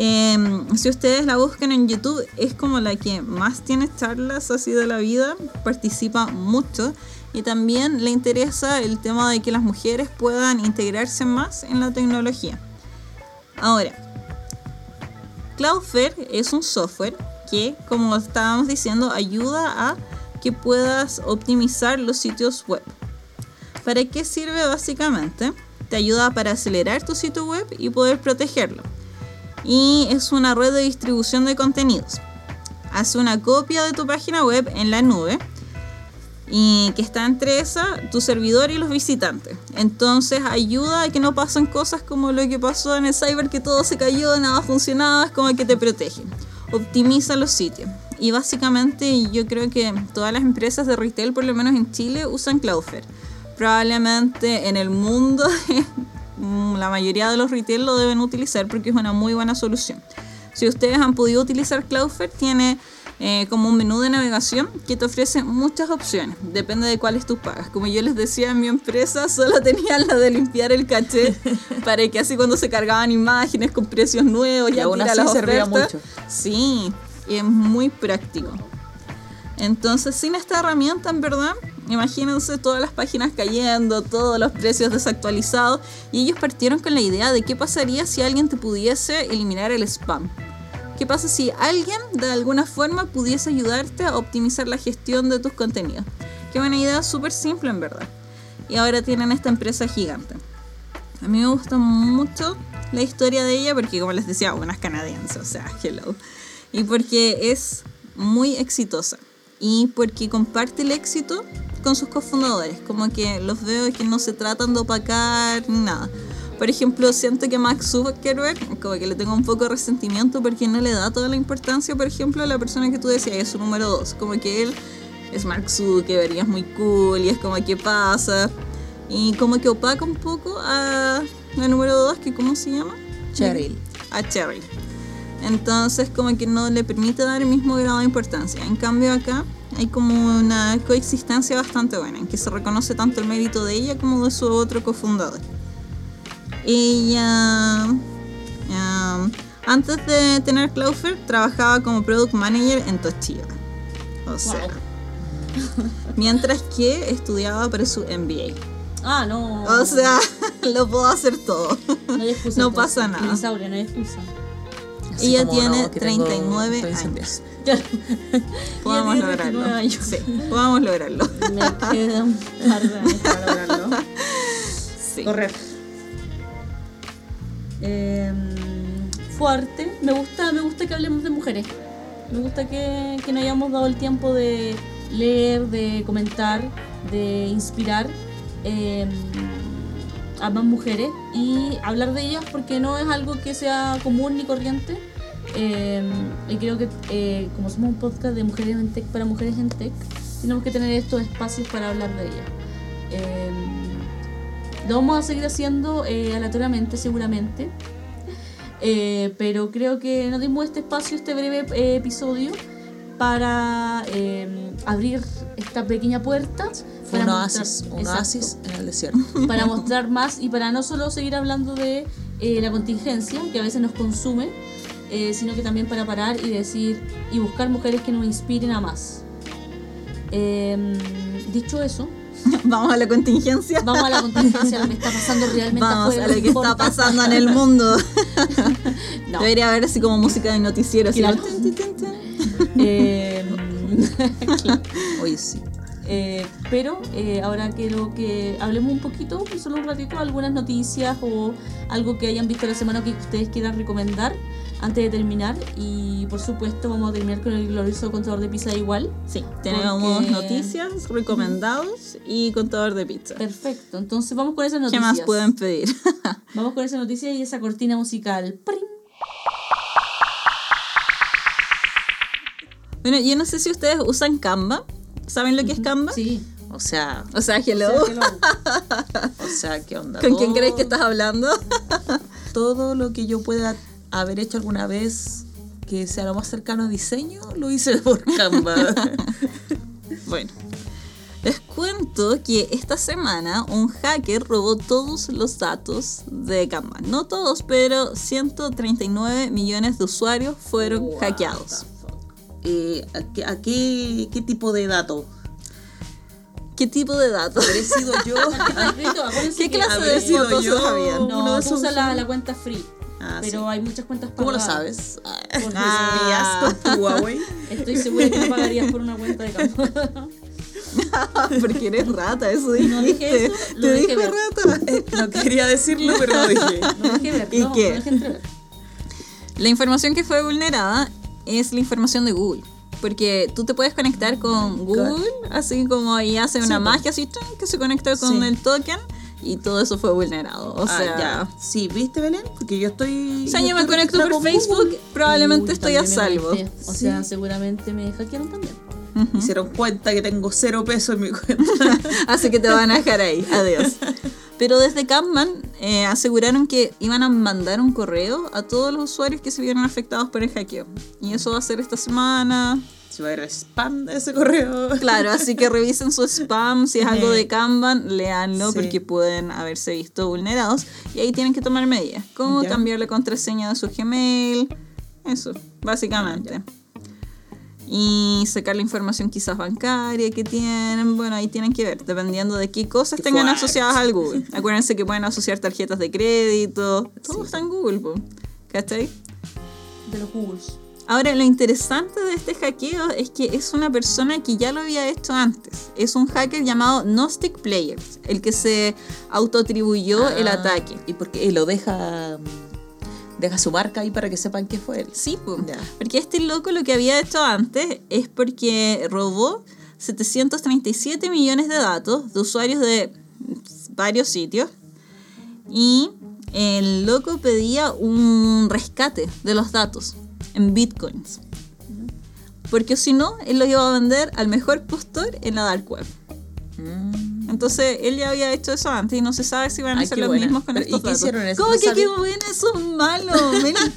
Eh, si ustedes la buscan en YouTube, es como la que más tiene charlas así de la vida, participa mucho y también le interesa el tema de que las mujeres puedan integrarse más en la tecnología. Ahora, Cloudflare es un software que, como estábamos diciendo, ayuda a que puedas optimizar los sitios web. ¿Para qué sirve básicamente? Te ayuda para acelerar tu sitio web y poder protegerlo. Y es una red de distribución de contenidos. Hace una copia de tu página web en la nube y que está entre esa, tu servidor y los visitantes. Entonces ayuda a que no pasen cosas como lo que pasó en el cyber, que todo se cayó, nada funcionaba, es como que te protege. Optimiza los sitios. Y básicamente yo creo que todas las empresas de retail, por lo menos en Chile, usan Cloudflare. Probablemente en el mundo la mayoría de los retail lo deben utilizar porque es una muy buena solución. Si ustedes han podido utilizar Cloudflare, tiene eh, como un menú de navegación que te ofrece muchas opciones. Depende de cuáles tú pagas. Como yo les decía en mi empresa, solo tenían la de limpiar el caché para que así cuando se cargaban imágenes con precios nuevos Y ya aún así las servía mucho. Sí, y es muy práctico. Entonces, sin esta herramienta, en verdad, imagínense todas las páginas cayendo, todos los precios desactualizados. Y ellos partieron con la idea de qué pasaría si alguien te pudiese eliminar el spam. ¿Qué pasa si alguien de alguna forma pudiese ayudarte a optimizar la gestión de tus contenidos? Qué buena idea, súper simple en verdad. Y ahora tienen esta empresa gigante. A mí me gusta mucho la historia de ella porque, como les decía, una es canadiense, o sea, hello. Y porque es muy exitosa. Y porque comparte el éxito con sus cofundadores. Como que los veo que no se tratan de opacar ni nada. Por ejemplo, siento que Max Zuckerberg, como que le tengo un poco de resentimiento porque no le da toda la importancia, por ejemplo, a la persona que tú decías, es su número dos. Como que él es Mark Zuckerberg y es muy cool y es como que pasa. Y como que opaca un poco a la número dos, que ¿cómo se llama? Cheryl. A Cheryl. Entonces como que no le permite dar el mismo grado de importancia. En cambio acá hay como una coexistencia bastante buena, en que se reconoce tanto el mérito de ella como de su otro cofundador. Ella, um, antes de tener Clover, trabajaba como product manager en Toshiba. O sea, mientras que estudiaba para su MBA. Ah, no. O sea, lo puedo hacer todo. no, hay excusa, no pasa nada. Dinosaurio, no hay excusa. Así Ella como tiene no, que tengo- 39 estoy sin años. Podamos lograrlo. 29 años. Sí, podamos lograrlo. Me queda un par de años para lograrlo. Sí. Correcto. Eh, fuerte. Me gusta, me gusta que hablemos de mujeres. Me gusta que, que nos hayamos dado el tiempo de leer, de comentar, de inspirar eh, a más mujeres y hablar de ellas porque no es algo que sea común ni corriente. Eh, y creo que eh, como somos un podcast de mujeres en tech para mujeres en tech, tenemos que tener estos espacios para hablar de ellas. Eh, lo vamos a seguir haciendo eh, aleatoriamente, seguramente. Eh, pero creo que nos dimos este espacio, este breve eh, episodio, para abrir esta pequeña puerta. Para un mostrar- oasis, un Exacto. oasis en el desierto. para mostrar más y para no solo seguir hablando de eh, la contingencia, que a veces nos consume, eh, sino que también para parar y decir y buscar mujeres que nos inspiren a más. Em, dicho eso, Vamos a la contingencia. vamos a la contingencia, a lo que está pasando realmente Vamos afuera a lo que está pasando en el mundo. No. Debería haber así como música de noticiero. así Claro. tin, tin. Em, Oye, sí. Eh, pero eh, ahora quiero que hablemos un poquito, solo un ratito, algunas noticias o algo que hayan visto la semana que ustedes quieran recomendar antes de terminar. Y por supuesto, vamos a terminar con el glorioso contador de pizza igual. Sí, tenemos Porque- noticias, recomendados y contador de pizza. Perfecto, entonces vamos con esas ¿Qué noticias. más pueden pedir? Vamos con esa noticia y esa cortina musical. ¡Prim! bueno, yo no sé si ustedes usan Canva. ¿Saben lo que es Canva? Sí. O sea, O sea, hello. o sea, ¿qué onda? ¿Con quién crees que estás hablando? Todo lo que yo pueda haber hecho alguna vez que sea lo más cercano a diseño, lo hice por Canva. Bueno, les cuento que esta semana un hacker robó todos los datos de Canva. No todos, pero 139 millones de usuarios fueron hackeados. Eh, ¿a, qué, a qué- qué tipo de dato? ¿Qué tipo de datos? ¿Habré sido yo? ¿Qué clase ¿Habré de sido yo? habían? uno No, de tú esos usas la, la cuenta free. Ah, pero sí. hay muchas cuentas ¿Cómo lo pagadas. sabes? Porque Ah. ¿Espías con tu Huawei? Estoy segura que no pagarías por una cuenta de campo. Porque eres rata, eso dijiste. No dije eso, lo Te dijo ver. rata. No quería decirlo, pero lo dije. No dejé ver, ¿Y no, qué? no dejé. La información que fue vulnerada es la información de Google. Porque tú te puedes conectar con Google, así como y hace una Sí, magia así que se conecta con Sí. el token y todo eso fue vulnerado. O Ah, sea, ya. Sí, ¿viste, Belén? Porque yo estoy. o sea, yo me estoy conecto por Facebook, Google. probablemente Uy, estoy a me salvo. O Sí. sea, seguramente me hackearon también. Y se dieron cuenta que tengo cero pesos en mi cuenta. Así que te van a dejar ahí. Adiós. Pero desde Kanban eh, aseguraron que iban a mandar un correo a todos los usuarios que se vieron afectados por el hackeo. Y eso va a ser esta semana. Se va a ir el spam de ese correo. Claro, así que revisen su spam. Si es algo de Kanban, leanlo Sí. porque pueden haberse visto vulnerados. Y ahí tienen que tomar medidas. Como cambiar la contraseña de su Gmail. Eso, básicamente. Y sacar la información quizás bancaria que tienen. Bueno, ahí tienen que ver, dependiendo de qué cosas Qué tengan fuerte. asociadas al Google. Acuérdense que pueden asociar tarjetas de crédito. Todo Sí. está en Google, po. ¿cachai? De los Googles. Ahora, lo interesante de este hackeo es que es una persona que ya lo había hecho antes. Es un hacker llamado Gnostic Players, el que se autoatribuyó el Ah, ataque. Y porque y lo deja. Deja su marca ahí para que sepan que fue él. Sí, pues. Ya. Porque este loco lo que había hecho antes es porque robó 737 millones de datos de usuarios de varios sitios y el loco pedía un rescate de los datos en bitcoins. Porque si no, él los iba a vender al mejor postor en la dark web. Mm. Entonces, él ya había hecho eso antes y no se sabe si van a qué los buena. mismos con Pero, ¿y estos qué datos. hicieron eso? ¿Cómo ¿No que qué saben? buena? Eso es malo.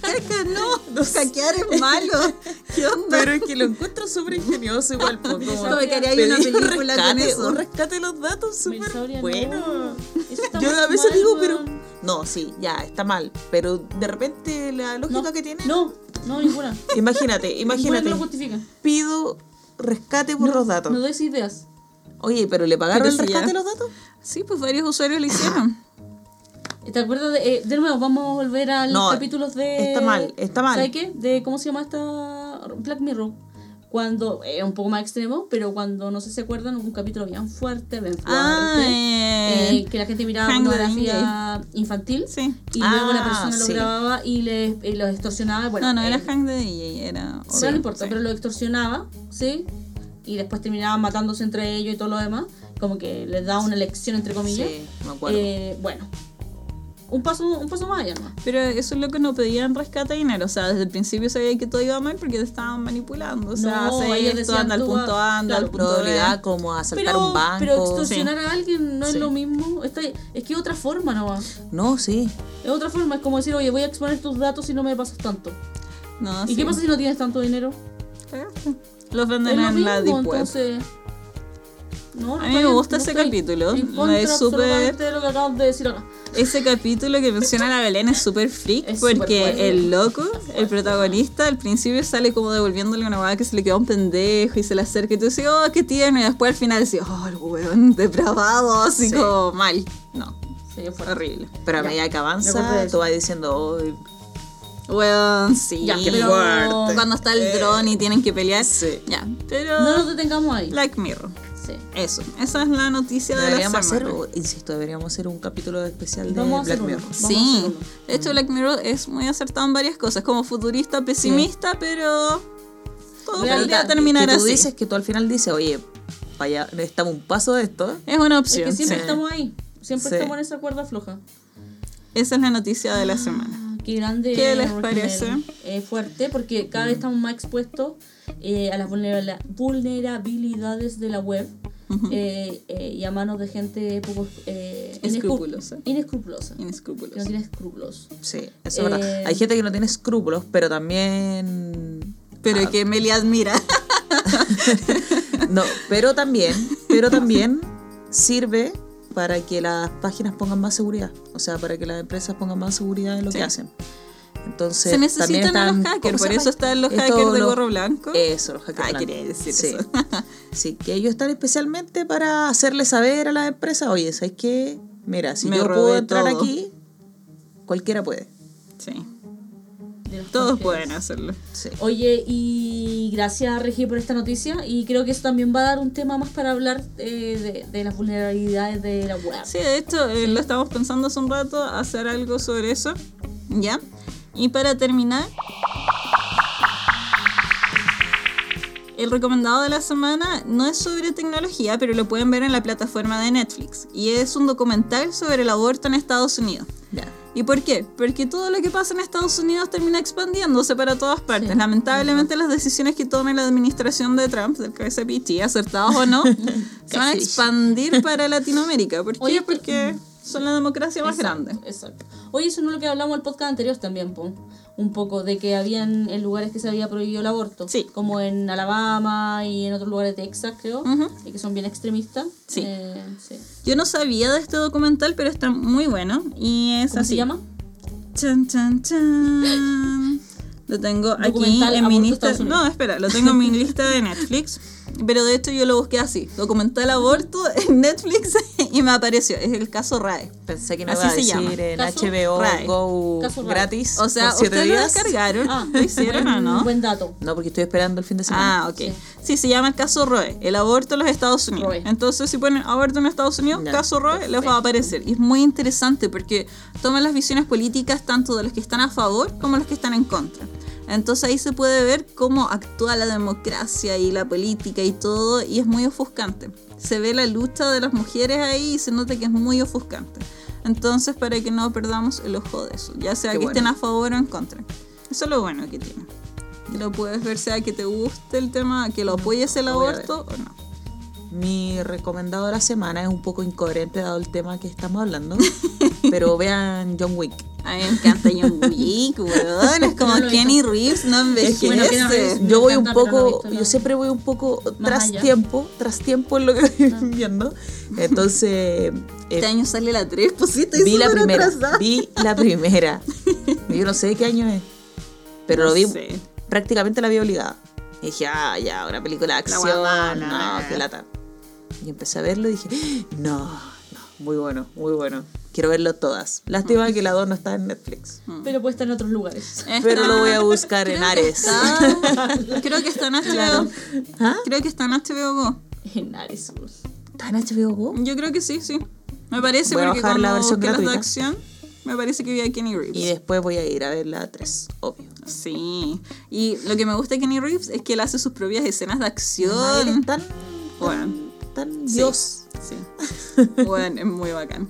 Caca, no. Hackear es malo. ¿Qué onda? Pero es que lo encuentro súper ingenioso igual. como Como que haría una película con rescate, eso. Un rescate de los datos súper no. bueno. Eso está Yo a veces mal, digo, pero... No, sí, ya, está mal. Pero de repente la lógica No, que tiene... No, no, ninguna. Imagínate, Ninguna imagínate. que lo justifica. Pido rescate por No, los datos. No des ideas. Oye, pero ¿le pagaron Pero el rescate de los datos? Sí, pues varios usuarios lo hicieron. ¿Te acuerdas de, eh, de nuevo? Vamos a volver a los No, capítulos de. está mal, está mal. ¿Sabes qué? De cómo se llama esta. Black Mirror. Cuando. Era un poco más extremo, pero cuando no sé si se acuerdan, un capítulo bien fuerte, bien fuerte. Ah, eh, eh, que la gente miraba Hang the pornografía infantil. Sí. Y luego la Ah, persona lo sí. grababa y, le, y los extorsionaba. Bueno, no, no era eh, Hank de DJ, era. Otro. no importa, Sí. pero lo extorsionaba, ¿sí? Y después terminaban matándose entre ellos y todo lo demás. Como que les daba una lección, entre comillas. Sí, me acuerdo. Eh, bueno, un paso, un paso más allá nomás. Pero esos locos no pedían rescate de dinero. O sea, desde el principio sabía que todo iba mal porque te estaban manipulando. O sea, No, hace ellos esto, decían, anda al punto A, anda claro, al punto B. Como asaltar Pero, un banco. pero extorsionar a alguien no Sí. es lo mismo. Está- es que es otra forma nomás. No, sí. Es otra forma. Es como decir, oye, voy a exponer tus datos si no me pasas tanto. No, ¿Y sí. qué pasa si no tienes tanto dinero? Los venden lo en la Deep entonces... No A mí me gusta ese capítulo. No es súper- de. Ese capítulo que menciona la Belén es súper freak Es porque el loco, el protagonista, al principio sale como devolviéndole una hueá que se le quedó un pendejo y se le acerca y tú dices, oh, qué tierno. Y después al final decís, oh, el weón depravado, así Sí. como mal. No, Sí, horrible. Pero a medida que avanza, tú vas diciendo, "Ay, Weón, sí. Ya, pero- fuerte". Cuando está el dron y tienen que pelear. Sí. Ya, pero... No nos detengamos ahí. Black Mirror. Sí. Eso, esa es la noticia de la Deberíamos semana. hacer, insisto, deberíamos hacer un capítulo especial de Black uno. Mirror. Sí, de hecho Black Mirror es muy acertado en varias cosas, como futurista, pesimista, pero todo podría Que terminar tú así. dices que tú al final dices, oye, vaya, estamos un paso de esto. Es una Es opción. que siempre Sí. estamos ahí. Siempre Sí. estamos en esa cuerda floja. Esa es la noticia de la semana. Qué grande. ¿Qué les parece? Es fuerte porque cada vez estamos más expuestos eh, a las vulnera- vulnerabilidades de la web eh, eh, y a manos de gente poco eh, Escrupulosa. Inescrupulosa. Que no tiene escrúpulos. Sí, eso es verdad. Eh, Hay gente que no tiene escrúpulos, pero también. Pero Ah, que Meli admira. No, pero también, pero también sirve para que las páginas pongan más seguridad. O sea, para que las empresas pongan más seguridad en lo Sí. que hacen. Entonces, Se también necesitan a están, los ¿cómo hackers, por eso están los hackers de los- gorro blanco. Eso, los hackers Ah, blancos. quería decir sí. eso. sí, que ellos están especialmente para hacerle saber a las empresas, oye, ¿sabes qué? Mira, si Me yo puedo entrar todo". aquí, cualquiera puede. Sí, los todos hackers. pueden hacerlo. Sí. Oye, y gracias Regi por esta noticia y creo que eso también va a dar un tema más para hablar eh, de, de las vulnerabilidades de la web. Sí, de hecho, eh, lo estamos pensando hace un rato, hacer algo sobre eso. ¿Ya? Y para terminar, el recomendado de la semana no es sobre tecnología, pero lo pueden ver en la plataforma de Netflix. Y es un documental sobre el aborto en Estados Unidos. Ya. ¿Y por qué? Porque todo lo que pasa en Estados Unidos termina expandiéndose para todas partes. Sí. Lamentablemente las decisiones que tome la administración de Trump, del pichi, acertados o no, se van a expandir para Latinoamérica. ¿Por qué? Oye, Porque son la democracia más Exacto, grande. Exacto. Oye, eso no es lo que hablamos en el podcast anterior también, po. Un poco de que habían en lugares que se había prohibido el aborto. Sí. Como en Alabama y en otros lugares de Texas, creo. Ujú. y que son bien extremistas. Sí. Eh, sí. Yo no sabía de este documental, pero está muy bueno. Y es ¿Cómo así. se llama? Chan, chan, chan. Lo tengo aquí en mi lista. No, espera, lo tengo en mi lista de Netflix. Pero de hecho yo lo busqué así: documental aborto en Netflix y me apareció. Es el caso RAE. Pensé que no Así iba a se decir llama. en Caso HBO Rai. Go Caso Rai. gratis. O sea, ustedes lo descargaron. Ah. ¿Lo hicieron o no? Buen dato. No, porque estoy esperando el fin de semana. Ah, ok. Sí, se llama el caso Roe, el aborto en los Estados Unidos. Roe. Entonces, si ponen aborto en Estados Unidos, Ya, caso Roe, les va a aparecer. Y es muy interesante porque toman las visiones políticas tanto de los que están a favor como los que están en contra. Entonces ahí se puede ver cómo actúa la democracia y la política y todo, y es muy ofuscante. Se ve la lucha de las mujeres ahí y se nota que es muy ofuscante. Entonces, para que no perdamos el ojo de eso, ya sea Qué que bueno. estén a favor o en contra. Eso es lo bueno que tiene. Lo puedes ver, sea que te guste el tema, que lo apoyes el aborto o no. Mi recomendado de la semana es un poco incoherente dado el tema que estamos hablando. pero vean John Wick. A mí me encanta John Wick, weón. Es como No Kenny Reeves no envejece. bueno, Keanu Reeves- Yo voy un encanta, no he poco, visto yo siempre voy un poco Más tras allá. tiempo, tras tiempo en lo que voy viendo. Entonces, eh, Este año sale la 3, pues sí, estoy vi la primera, atrasada. vi la primera. Yo no sé de qué año es, pero lo vi, No sé. prácticamente la vi obligada. Y dije, ah, ya, una película de acción, guabana. no, qué lata. Y empecé a verlo y dije, no, no, muy bueno, muy bueno. Quiero verlo todas. Lástima que la 2 no está en Netflix. Pero puede estar en otros lugares. Pero lo voy a buscar en Ares. está- creo que está en HBO. ¿Ah? Creo que está en HBO Go. En Ares. ¿Está en HBO Go? Yo creo que sí, sí. Me parece Voy porque bajar la cuando versión busqué las de acción, me parece que vi a Kenny Reeves. Y después voy a ir a ver la 3, obvio. Sí. Y lo que me gusta de Kenny Reeves es que él hace sus propias escenas de acción. es tan, Bueno, tan Sí. Dios. sí. Bueno, es muy bacán.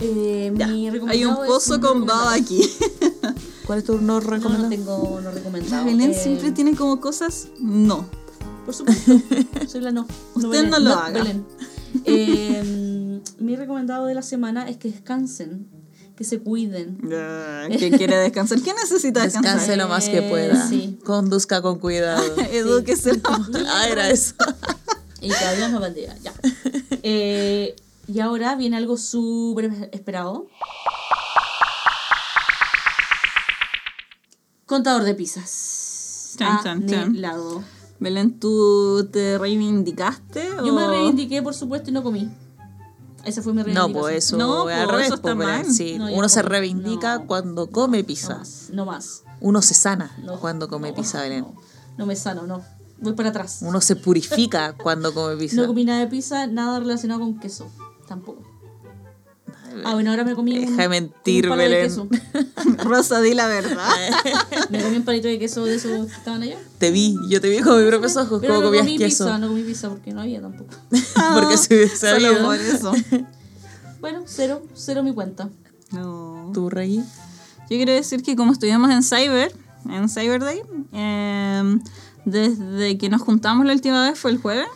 Eh, mi Hay recomendado un pozo un con recomendado. baba aquí. ¿Cuál es tu no No, no recomendado? tengo no recomendado. Belén Eh, siempre tiene como cosas. No. Por supuesto. Soy la no. Usted Belén. no lo haga. Belén. Eh, mi recomendado de la semana es que descansen, que se cuiden. ¿Quién quiere descansar? ¿Quién necesita descansar? Descanse lo más que Eh, pueda. sí. Conduzca con cuidado. Edúquese. ah, era eso. Y Dios nos bendiga. Ya. Eh, y ahora viene algo súper esperado. Contador de pizzas. Chan, chan, chan. Anhelado. Belén, ¿tú te reivindicaste? Yo me o- reivindiqué, por supuesto, y no comí. Esa fue mi No, reivindicación. pues eso No, al revés. eso está pues, Belén. mal. Sí, No, uno se como- reivindica no. cuando come No pizza. más. No más. Uno se sana No, cuando come no, pizza, Belén. No, no me sano, no. Voy para atrás. Uno se purifica cuando come pizza. No comí nada de pizza, nada relacionado con queso. Tampoco. Ah, bueno, ahora me comí un, Deja de mentir, un palo de Belén. queso. Rosa, di la verdad. Me comí un palito de queso de esos que estaban allá. Te vi, yo te vi con mis propios ojos Pero cómo no comías comí queso. pizza, no comí pizza porque no había tampoco. Porque se hubiese Solo sabido. por eso. Bueno, cero, cero mi cuenta. No. ¿Tu rey? Yo quiero decir que como estuvimos en Cyber, en Cyber Day, eh, desde que nos juntamos la última vez fue el jueves,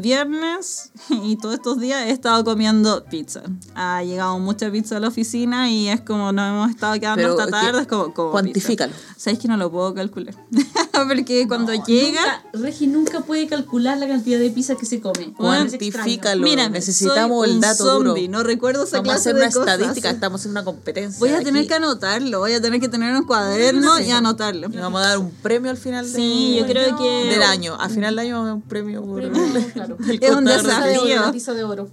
viernes y todos estos días he estado comiendo pizza. Ha llegado mucha pizza a la oficina y es como nos hemos estado quedando Pero, hasta tarde. Es como, como Cuantifícalo. pizza. Sabes que no lo puedo calcular. Porque cuando llega... Nunca, Regi nunca puede calcular la cantidad de pizza que se come. Cuantifícalo. Mira, necesitamos soy el un dato zombie, duro. no recuerdo esa Vamos a clase hacer una de cosas. estadística, estamos en una competencia. Voy a tener aquí. que anotarlo, voy a tener que tener un cuaderno y anotarlo. Y vamos a dar un premio al final de- Sí, yo creo que del año. Al final del año vamos a dar un premio por Premio, el Es un de oro, desafío. de oro.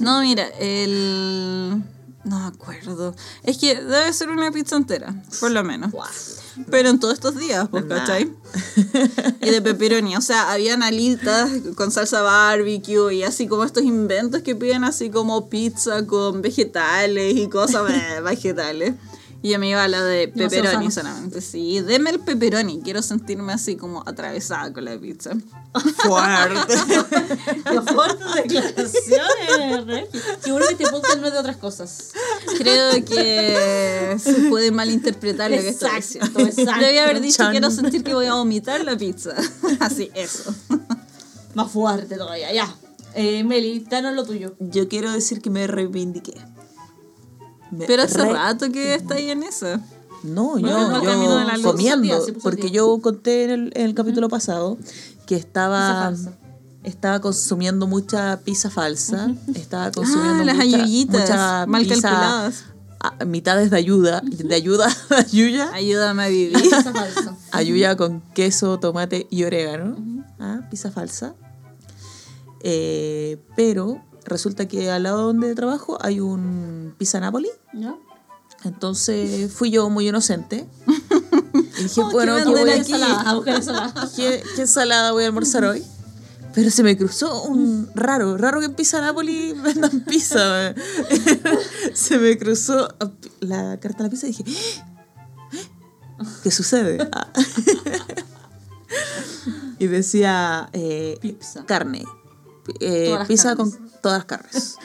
No, mira, el. No me acuerdo. Es que debe ser una pizza entera, por lo menos. Pero en todos estos días, pues. ¿cachai? Y de pepperoni. O sea, habían alitas con salsa barbecue y así como estos inventos que piden así como pizza con vegetales y cosas eh, vegetales. Y yo me iba a la de pepperoni solamente. Sí, deme el pepperoni. Quiero sentirme así como atravesada con la pizza. Fuerte. Qué fuertes declaraciones, Regi. Qué bueno que este podcast no es de otras cosas. Creo que se puede malinterpretar lo que estoy Exacto, diciendo. exacto. Debí haber dicho Chan. quiero sentir que voy a vomitar la pizza. Así, eso. Más fuerte todavía, ya. Eh, Meli, danos lo tuyo. Yo quiero decir que me reivindiqué. Me Pero hace re- rato que está ahí en eso. No, yo, yo luz. comiendo, día, al porque día. yo conté en el, en el capítulo pasado que estaba estaba consumiendo mucha pizza falsa, estaba consumiendo Ah, las ayuyitas, mucha mal pizza calculadas. a- mitades de ayuda, de ayuda, ayuya, Ayúdame a vivir. Pizza falsa. ayuya con queso, tomate y orégano, ah, pizza falsa. Eh, pero resulta que al lado donde trabajo hay un Pizza Napoli. ¿Ya? Entonces fui yo muy inocente. Y dije, Oh, bueno, ¿qué ¿qué venden voy aquí? Ensalada, a buscar ensalada. ¿Qué, qué ensalada voy a almorzar hoy? Pero se me cruzó un raro, raro que en Pizza Napoli vendan pizza. se me cruzó la carta de la pizza y dije, "¿Eh? ¿qué sucede? Y decía eh, Pizza. carne, eh, pizza carnes. con todas las carnes.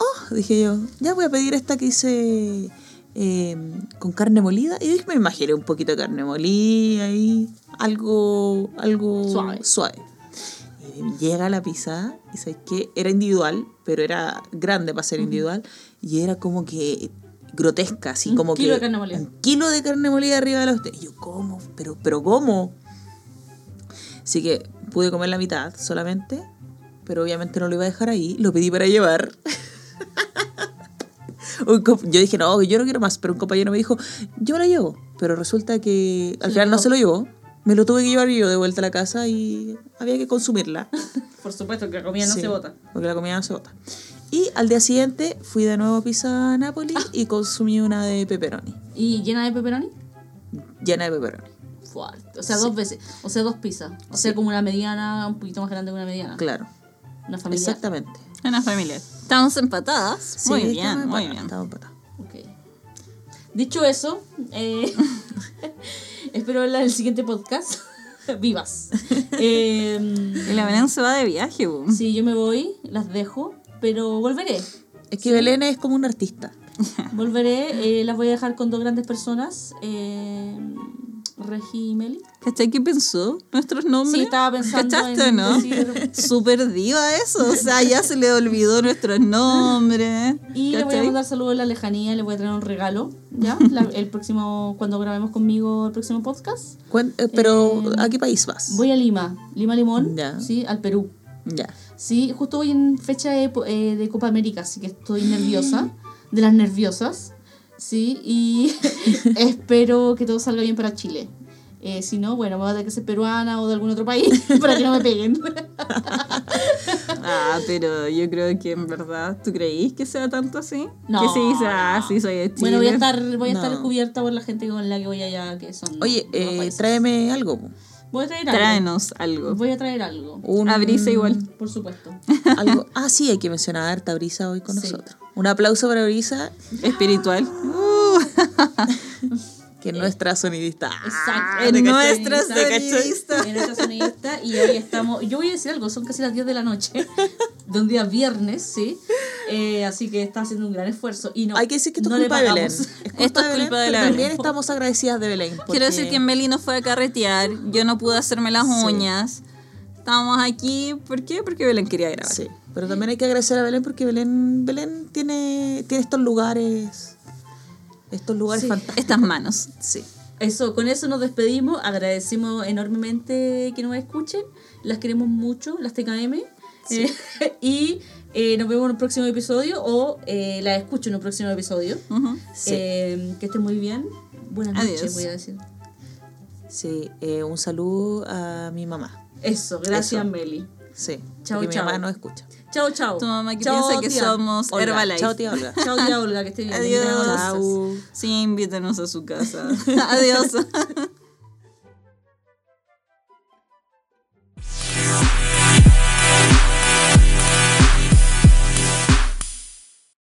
Oh, dije yo, ya voy a pedir esta que hice eh, con carne molida. Y dije, me imaginé un poquito de carne molida y algo, algo Suave. suave. Y llega la pizza y sabes que era individual, pero era grande para ser individual. Y era como que grotesca, así Un como kilo que de carne molida. un kilo de carne molida arriba de la usted. Y yo, ¿cómo? Pero, pero ¿cómo? Así que pude comer la mitad solamente, pero obviamente no lo iba a dejar ahí, lo pedí para llevar. Yo dije, no, yo no quiero más, pero un compañero me dijo, yo me lo llevo. Pero resulta que al final no se lo llevó, me lo tuve que llevar yo de vuelta a la casa y había que consumirla. Por supuesto, que la comida no Sí, se bota. Porque la comida no se bota. Y al día siguiente fui de nuevo a Pizza Napoli y consumí una de pepperoni, ¿Y llena de pepperoni? llena de pepperoni. Fuerte. O sea, dos veces. O sea, dos pizzas. O sea, como una mediana, un poquito más grande que una mediana. Claro, Una familia. exactamente. Una familia. Estamos empatadas. Sí, muy bien, muy bien. estamos empatados. Ok. Dicho eso, eh, espero verla en el siguiente podcast. Vivas. Eh, Y la Belén se va de viaje, boom. sí, yo me voy, las dejo, pero volveré. Es que Belén es como un artista. Volveré, eh, las voy a dejar con dos grandes personas, eh, Regi y Meli. ¿Cachai qué pensó? Nuestros nombres. Sí, estaba pensando ¿Cachaste, en no? decir- Súper diva eso. O sea, ya se le olvidó nuestros nombres. Y le voy a ¿Cachai? mandar saludos en la lejanía, le voy a traer un regalo, ¿ya? La- el próximo, cuando grabemos conmigo el próximo podcast. Eh, pero, Eh, ¿a qué país vas? Voy a Lima, Lima Limón, Ya. sí, al Perú. Ya. Sí, justo voy en fecha de, eh, de Copa América, así que estoy nerviosa, de las nerviosas, sí, y espero que todo salga bien para Chile. Eh, si no, bueno, me voy a tener que ser peruana o de algún otro país para que no me peguen. Ah, pero yo creo que en verdad, ¿tú creís que sea tanto así? No, Que sí, ah, no. sí, soy de Chile. Bueno, voy a estar, voy a estar cubierta por la gente con la que voy allá, que son. Oye, eh, tráeme algo. Voy a traer algo. Tráenos algo. Voy a traer algo, Un, A Brisa igual. por supuesto. Algo. Ah, sí, hay que mencionar a harta Brisa hoy con Sí. nosotros. Un aplauso para Brisa, Espiritual. que es nuestra sonidista. Exacto. es ¿te nuestra sonidista. En nuestra sonidista. Y hoy estamos. Yo voy a decir algo, son casi las 10 de la noche. De un día viernes, ¿sí? Eh, así que está haciendo un gran esfuerzo. Y no, Hay que decir que esto no es culpa de Belén. Es Esto es culpa de la También Belén. estamos agradecidas de Belén. Quiero decir que Meli no fue a carretear, yo no pude hacerme las Sí. uñas. Estábamos aquí, ¿por qué? Porque Belén quería grabar. Sí, pero también hay que agradecer a Belén porque Belén, Belén tiene, tiene estos lugares. Estos lugares Sí. fantásticos. Estas manos. Sí. Eso, con eso nos despedimos. Agradecemos enormemente que nos escuchen. Las queremos mucho, las TKM. Eh, y eh, nos vemos en un próximo episodio o eh, las escucho en un próximo episodio. Ujú. Sí. Eh, que estén muy bien. Buenas noches, voy a decir. Sí, eh, un saludo a mi mamá. Eso, gracias, Eso. Meli. Sí, Chao, porque chao. mi mamá no escucha. Chao, chao. Tu mamá que piensa que tía. somos Olga. Herbalife. Chao, tía Olga. Chao, tía Olga, que esté bien. Adiós. Sí, invítanos a su casa. Adiós.